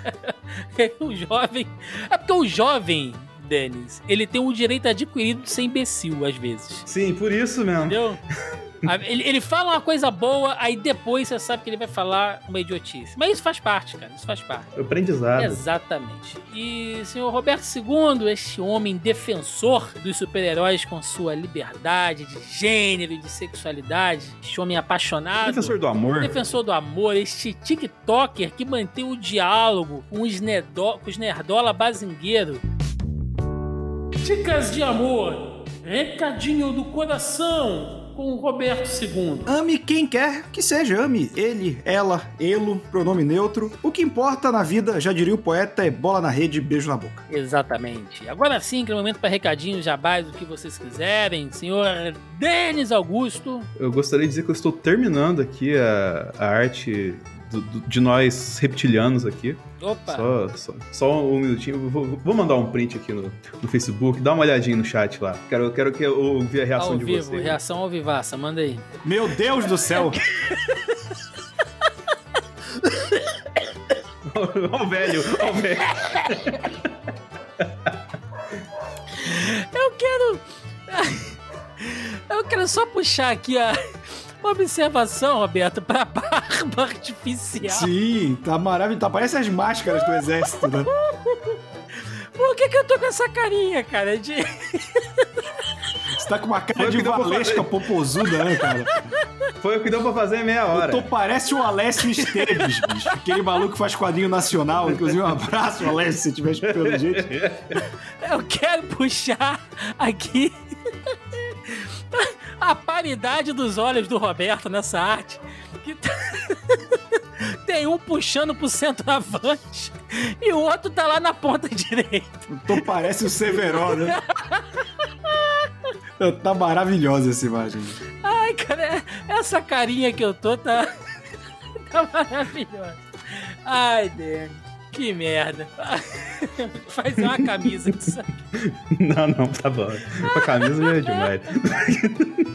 É. [laughs] o jovem. É porque o jovem, Denis, ele tem o direito adquirido de ser imbecil, às vezes. Sim, por isso mesmo. Entendeu? [laughs] [laughs] Ah, Ele, ele fala uma coisa boa, aí depois você sabe que ele vai falar uma idiotice. Mas isso faz parte, cara. Isso faz parte. Aprendizado. Exatamente. E senhor Roberto II, este homem defensor dos super-heróis com sua liberdade de gênero e de sexualidade, este homem apaixonado. Defensor do amor. Defensor do amor, este TikToker que mantém o diálogo com os, nerdo, com os nerdola bazingueiro. Dicas de amor, recadinho do coração com o Roberto II. Ame quem quer que seja, ame ele, ela, elo, pronome neutro. O que importa na vida, já diria o poeta, é bola na rede, beijo na boca. Exatamente. Agora sim, que é o momento para recadinhos, jabás, o que vocês quiserem. Senhor Denis Augusto. Eu gostaria de dizer que eu estou terminando aqui a, a arte do- do- de nós reptilianos aqui. Opa. Só, só, só um minutinho. Vou, vou mandar um print aqui no, no Facebook. Dá uma olhadinha no chat lá. Quero, quero que eu ouvir a reação ao de vivo, vocês. reação ao vivaça, manda aí. Meu Deus do céu! [laughs] [laughs] Ó o velho, ó o velho. Eu quero. [laughs] Eu quero só puxar aqui a. Uma observação, Roberto, pra [laughs] barba artificial. Sim, tá maravilhoso. Tá, parece as máscaras do exército, né? [laughs] Por que, que eu tô com essa carinha, cara? De... Você tá com uma cara Foi de valesca popozuda, né, cara? Foi o que deu pra fazer em meia hora. Tu parece o Alessio Esteves, bicho. Aquele maluco que faz quadrinho nacional. Inclusive, um abraço, Alessio, se tiver escutando gente. Eu quero puxar aqui a paridade dos olhos do Roberto nessa arte. Que tá- [laughs] Tem um puxando pro centroavante e o outro tá lá na ponta direita. Tu parece o Severo, né? Tá maravilhosa essa imagem. Ai, cara, essa carinha que eu tô tá, [laughs] tá maravilhosa. Ai, Dani, que merda. [laughs] Fazer uma camisa disso [laughs] aqui. Não, não, tá bom. A camisa já é demais. [laughs]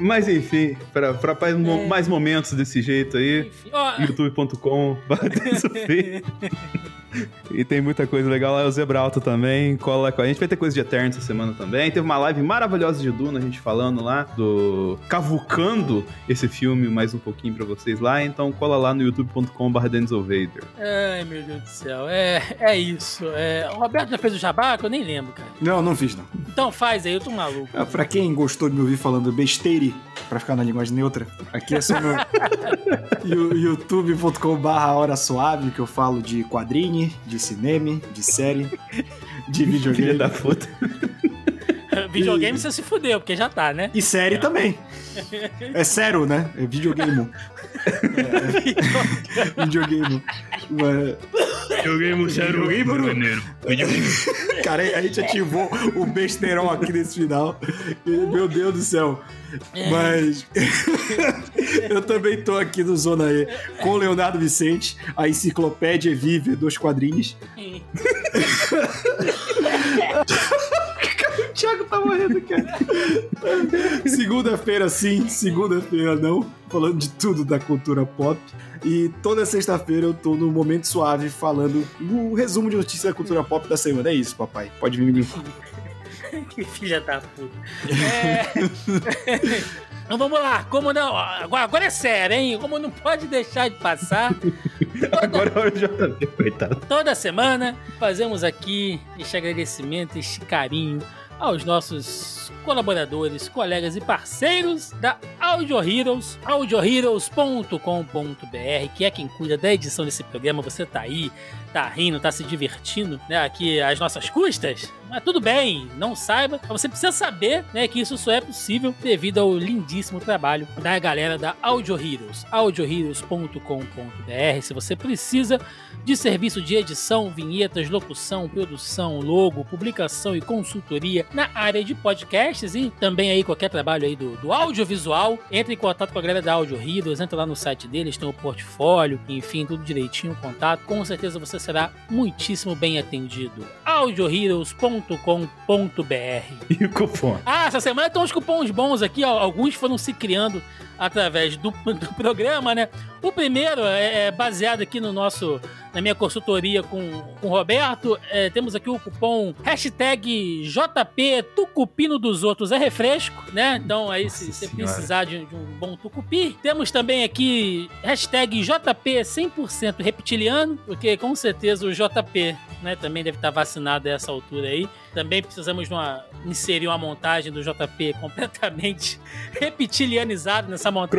Mas enfim, pra, pra mais, mo- mais momentos desse jeito aí, youtube.com [laughs] E tem muita coisa legal lá, o Zebralto também, cola com a gente. Vai ter coisa de Eterno essa semana também. Teve uma live maravilhosa de Duna, a gente falando lá do Cavucando esse filme mais um pouquinho pra vocês lá. Então cola lá no youtube.com.br Vader. Ai, meu Deus do céu. É, é isso. É, o Roberto já fez o jabá, que eu nem lembro, cara. Não, não fiz, não. Então faz aí, eu tô maluco. Ah, Pra quem gostou de me ouvir falando besteire, pra ficar na linguagem neutra, aqui é só no [laughs] [laughs] youtube.com.br Hora Suave, que eu falo de quadrinho, de cinema, de série, de [laughs] Filha videogame. da puta. [laughs] Videogame você se fudeu, porque já tá, né? E série também. É sério, né? É videogame. É, [laughs] videogame. Mas- Joguei sério, Videogame, [laughs] Cara, a gente ativou o besteirão aqui nesse final. Meu Deus do céu. Mas eu também tô aqui no Zona E com o Leonardo Vicente, a enciclopédia vive dos quadrinhos. O Thiago tá morrendo, cara. [laughs] Segunda-feira sim, segunda-feira não. Falando de tudo da cultura pop. E toda sexta-feira eu tô no Momento Suave falando o resumo de notícias da cultura pop da semana. É isso, papai. Pode vir me limpar. Que filha da puta. É... então vamos lá, como não. Agora, agora é sério, hein? Como não pode deixar de passar. Agora é o JB, coitado. Toda semana fazemos aqui este agradecimento, este carinho aos nossos colaboradores, colegas e parceiros da Audio Heroes, audioheroes.com.br, que é quem cuida da edição desse programa. Você tá aí, tá rindo, tá se divertindo, né? Aqui às nossas custas. Mas tudo bem, não saiba. Você precisa saber né, que isso só é possível devido ao lindíssimo trabalho da galera da Audio Heroes. audioheroes.com.br. Se você precisa de serviço de edição, vinhetas, locução, produção, logo, publicação e consultoria na área de podcasts e também aí qualquer trabalho aí do, do audiovisual, entre em contato com a galera da Audio Heroes, entra lá no site deles, tem o portfólio, enfim, tudo direitinho, contato. Com certeza você será muitíssimo bem atendido. audioheroes.com.br E o cupom? Ah, essa semana tem uns cupons bons aqui, ó. alguns foram se criando através do, [laughs] do programa, né? O primeiro é, é baseado aqui no nosso na minha consultoria com, com o Roberto. É, temos aqui o cupom hashtag JP Tucupino dos Outros é refresco, né? Então aí Nossa se você precisar de, de, um bom tucupi. Temos também aqui hashtag JP 100% reptiliano, porque com certeza o JP né, também deve estar vacinado a essa altura aí. Também precisamos uma, inserir uma montagem do JP completamente [laughs] reptilianizado nessa, monta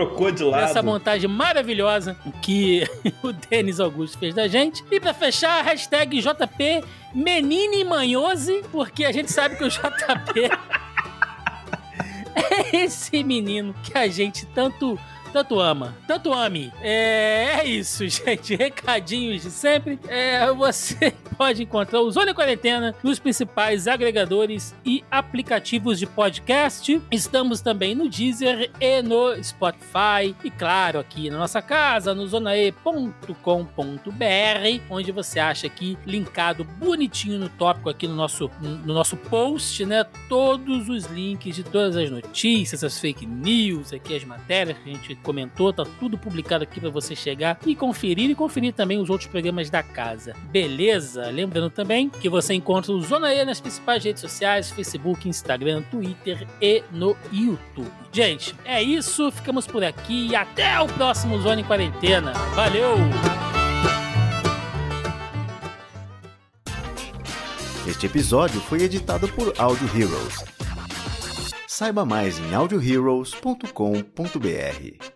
nessa montagem maravilhosa que [laughs] o Denis Augusto fez da gente. E para fechar, hashtag JP Menine Manhose, porque a gente sabe que o JP [laughs] é esse menino que a gente tanto tanto ama. Tanto ame. É, é isso, [laughs] gente. Recadinhos de sempre. É, você [laughs] pode encontrar o Zona Quarentena nos principais agregadores e aplicativos de podcast. Estamos também no Deezer e no Spotify. E claro, aqui na nossa casa, no zonae.com.br, onde você acha aqui linkado bonitinho no tópico aqui no nosso, no nosso post, né? Todos os links de todas as notícias, as fake news, aqui as matérias que a gente comentou, tá tudo publicado aqui para você chegar e conferir e conferir também os outros programas da casa. Beleza? Lembrando também que você encontra o Zona E nas principais redes sociais, Facebook, Instagram, Twitter e no YouTube. Gente, é isso, ficamos por aqui e até o próximo Zona em Quarentena. Valeu! Este episódio foi editado por Audio Heroes. Saiba mais em audioheroes.com.br.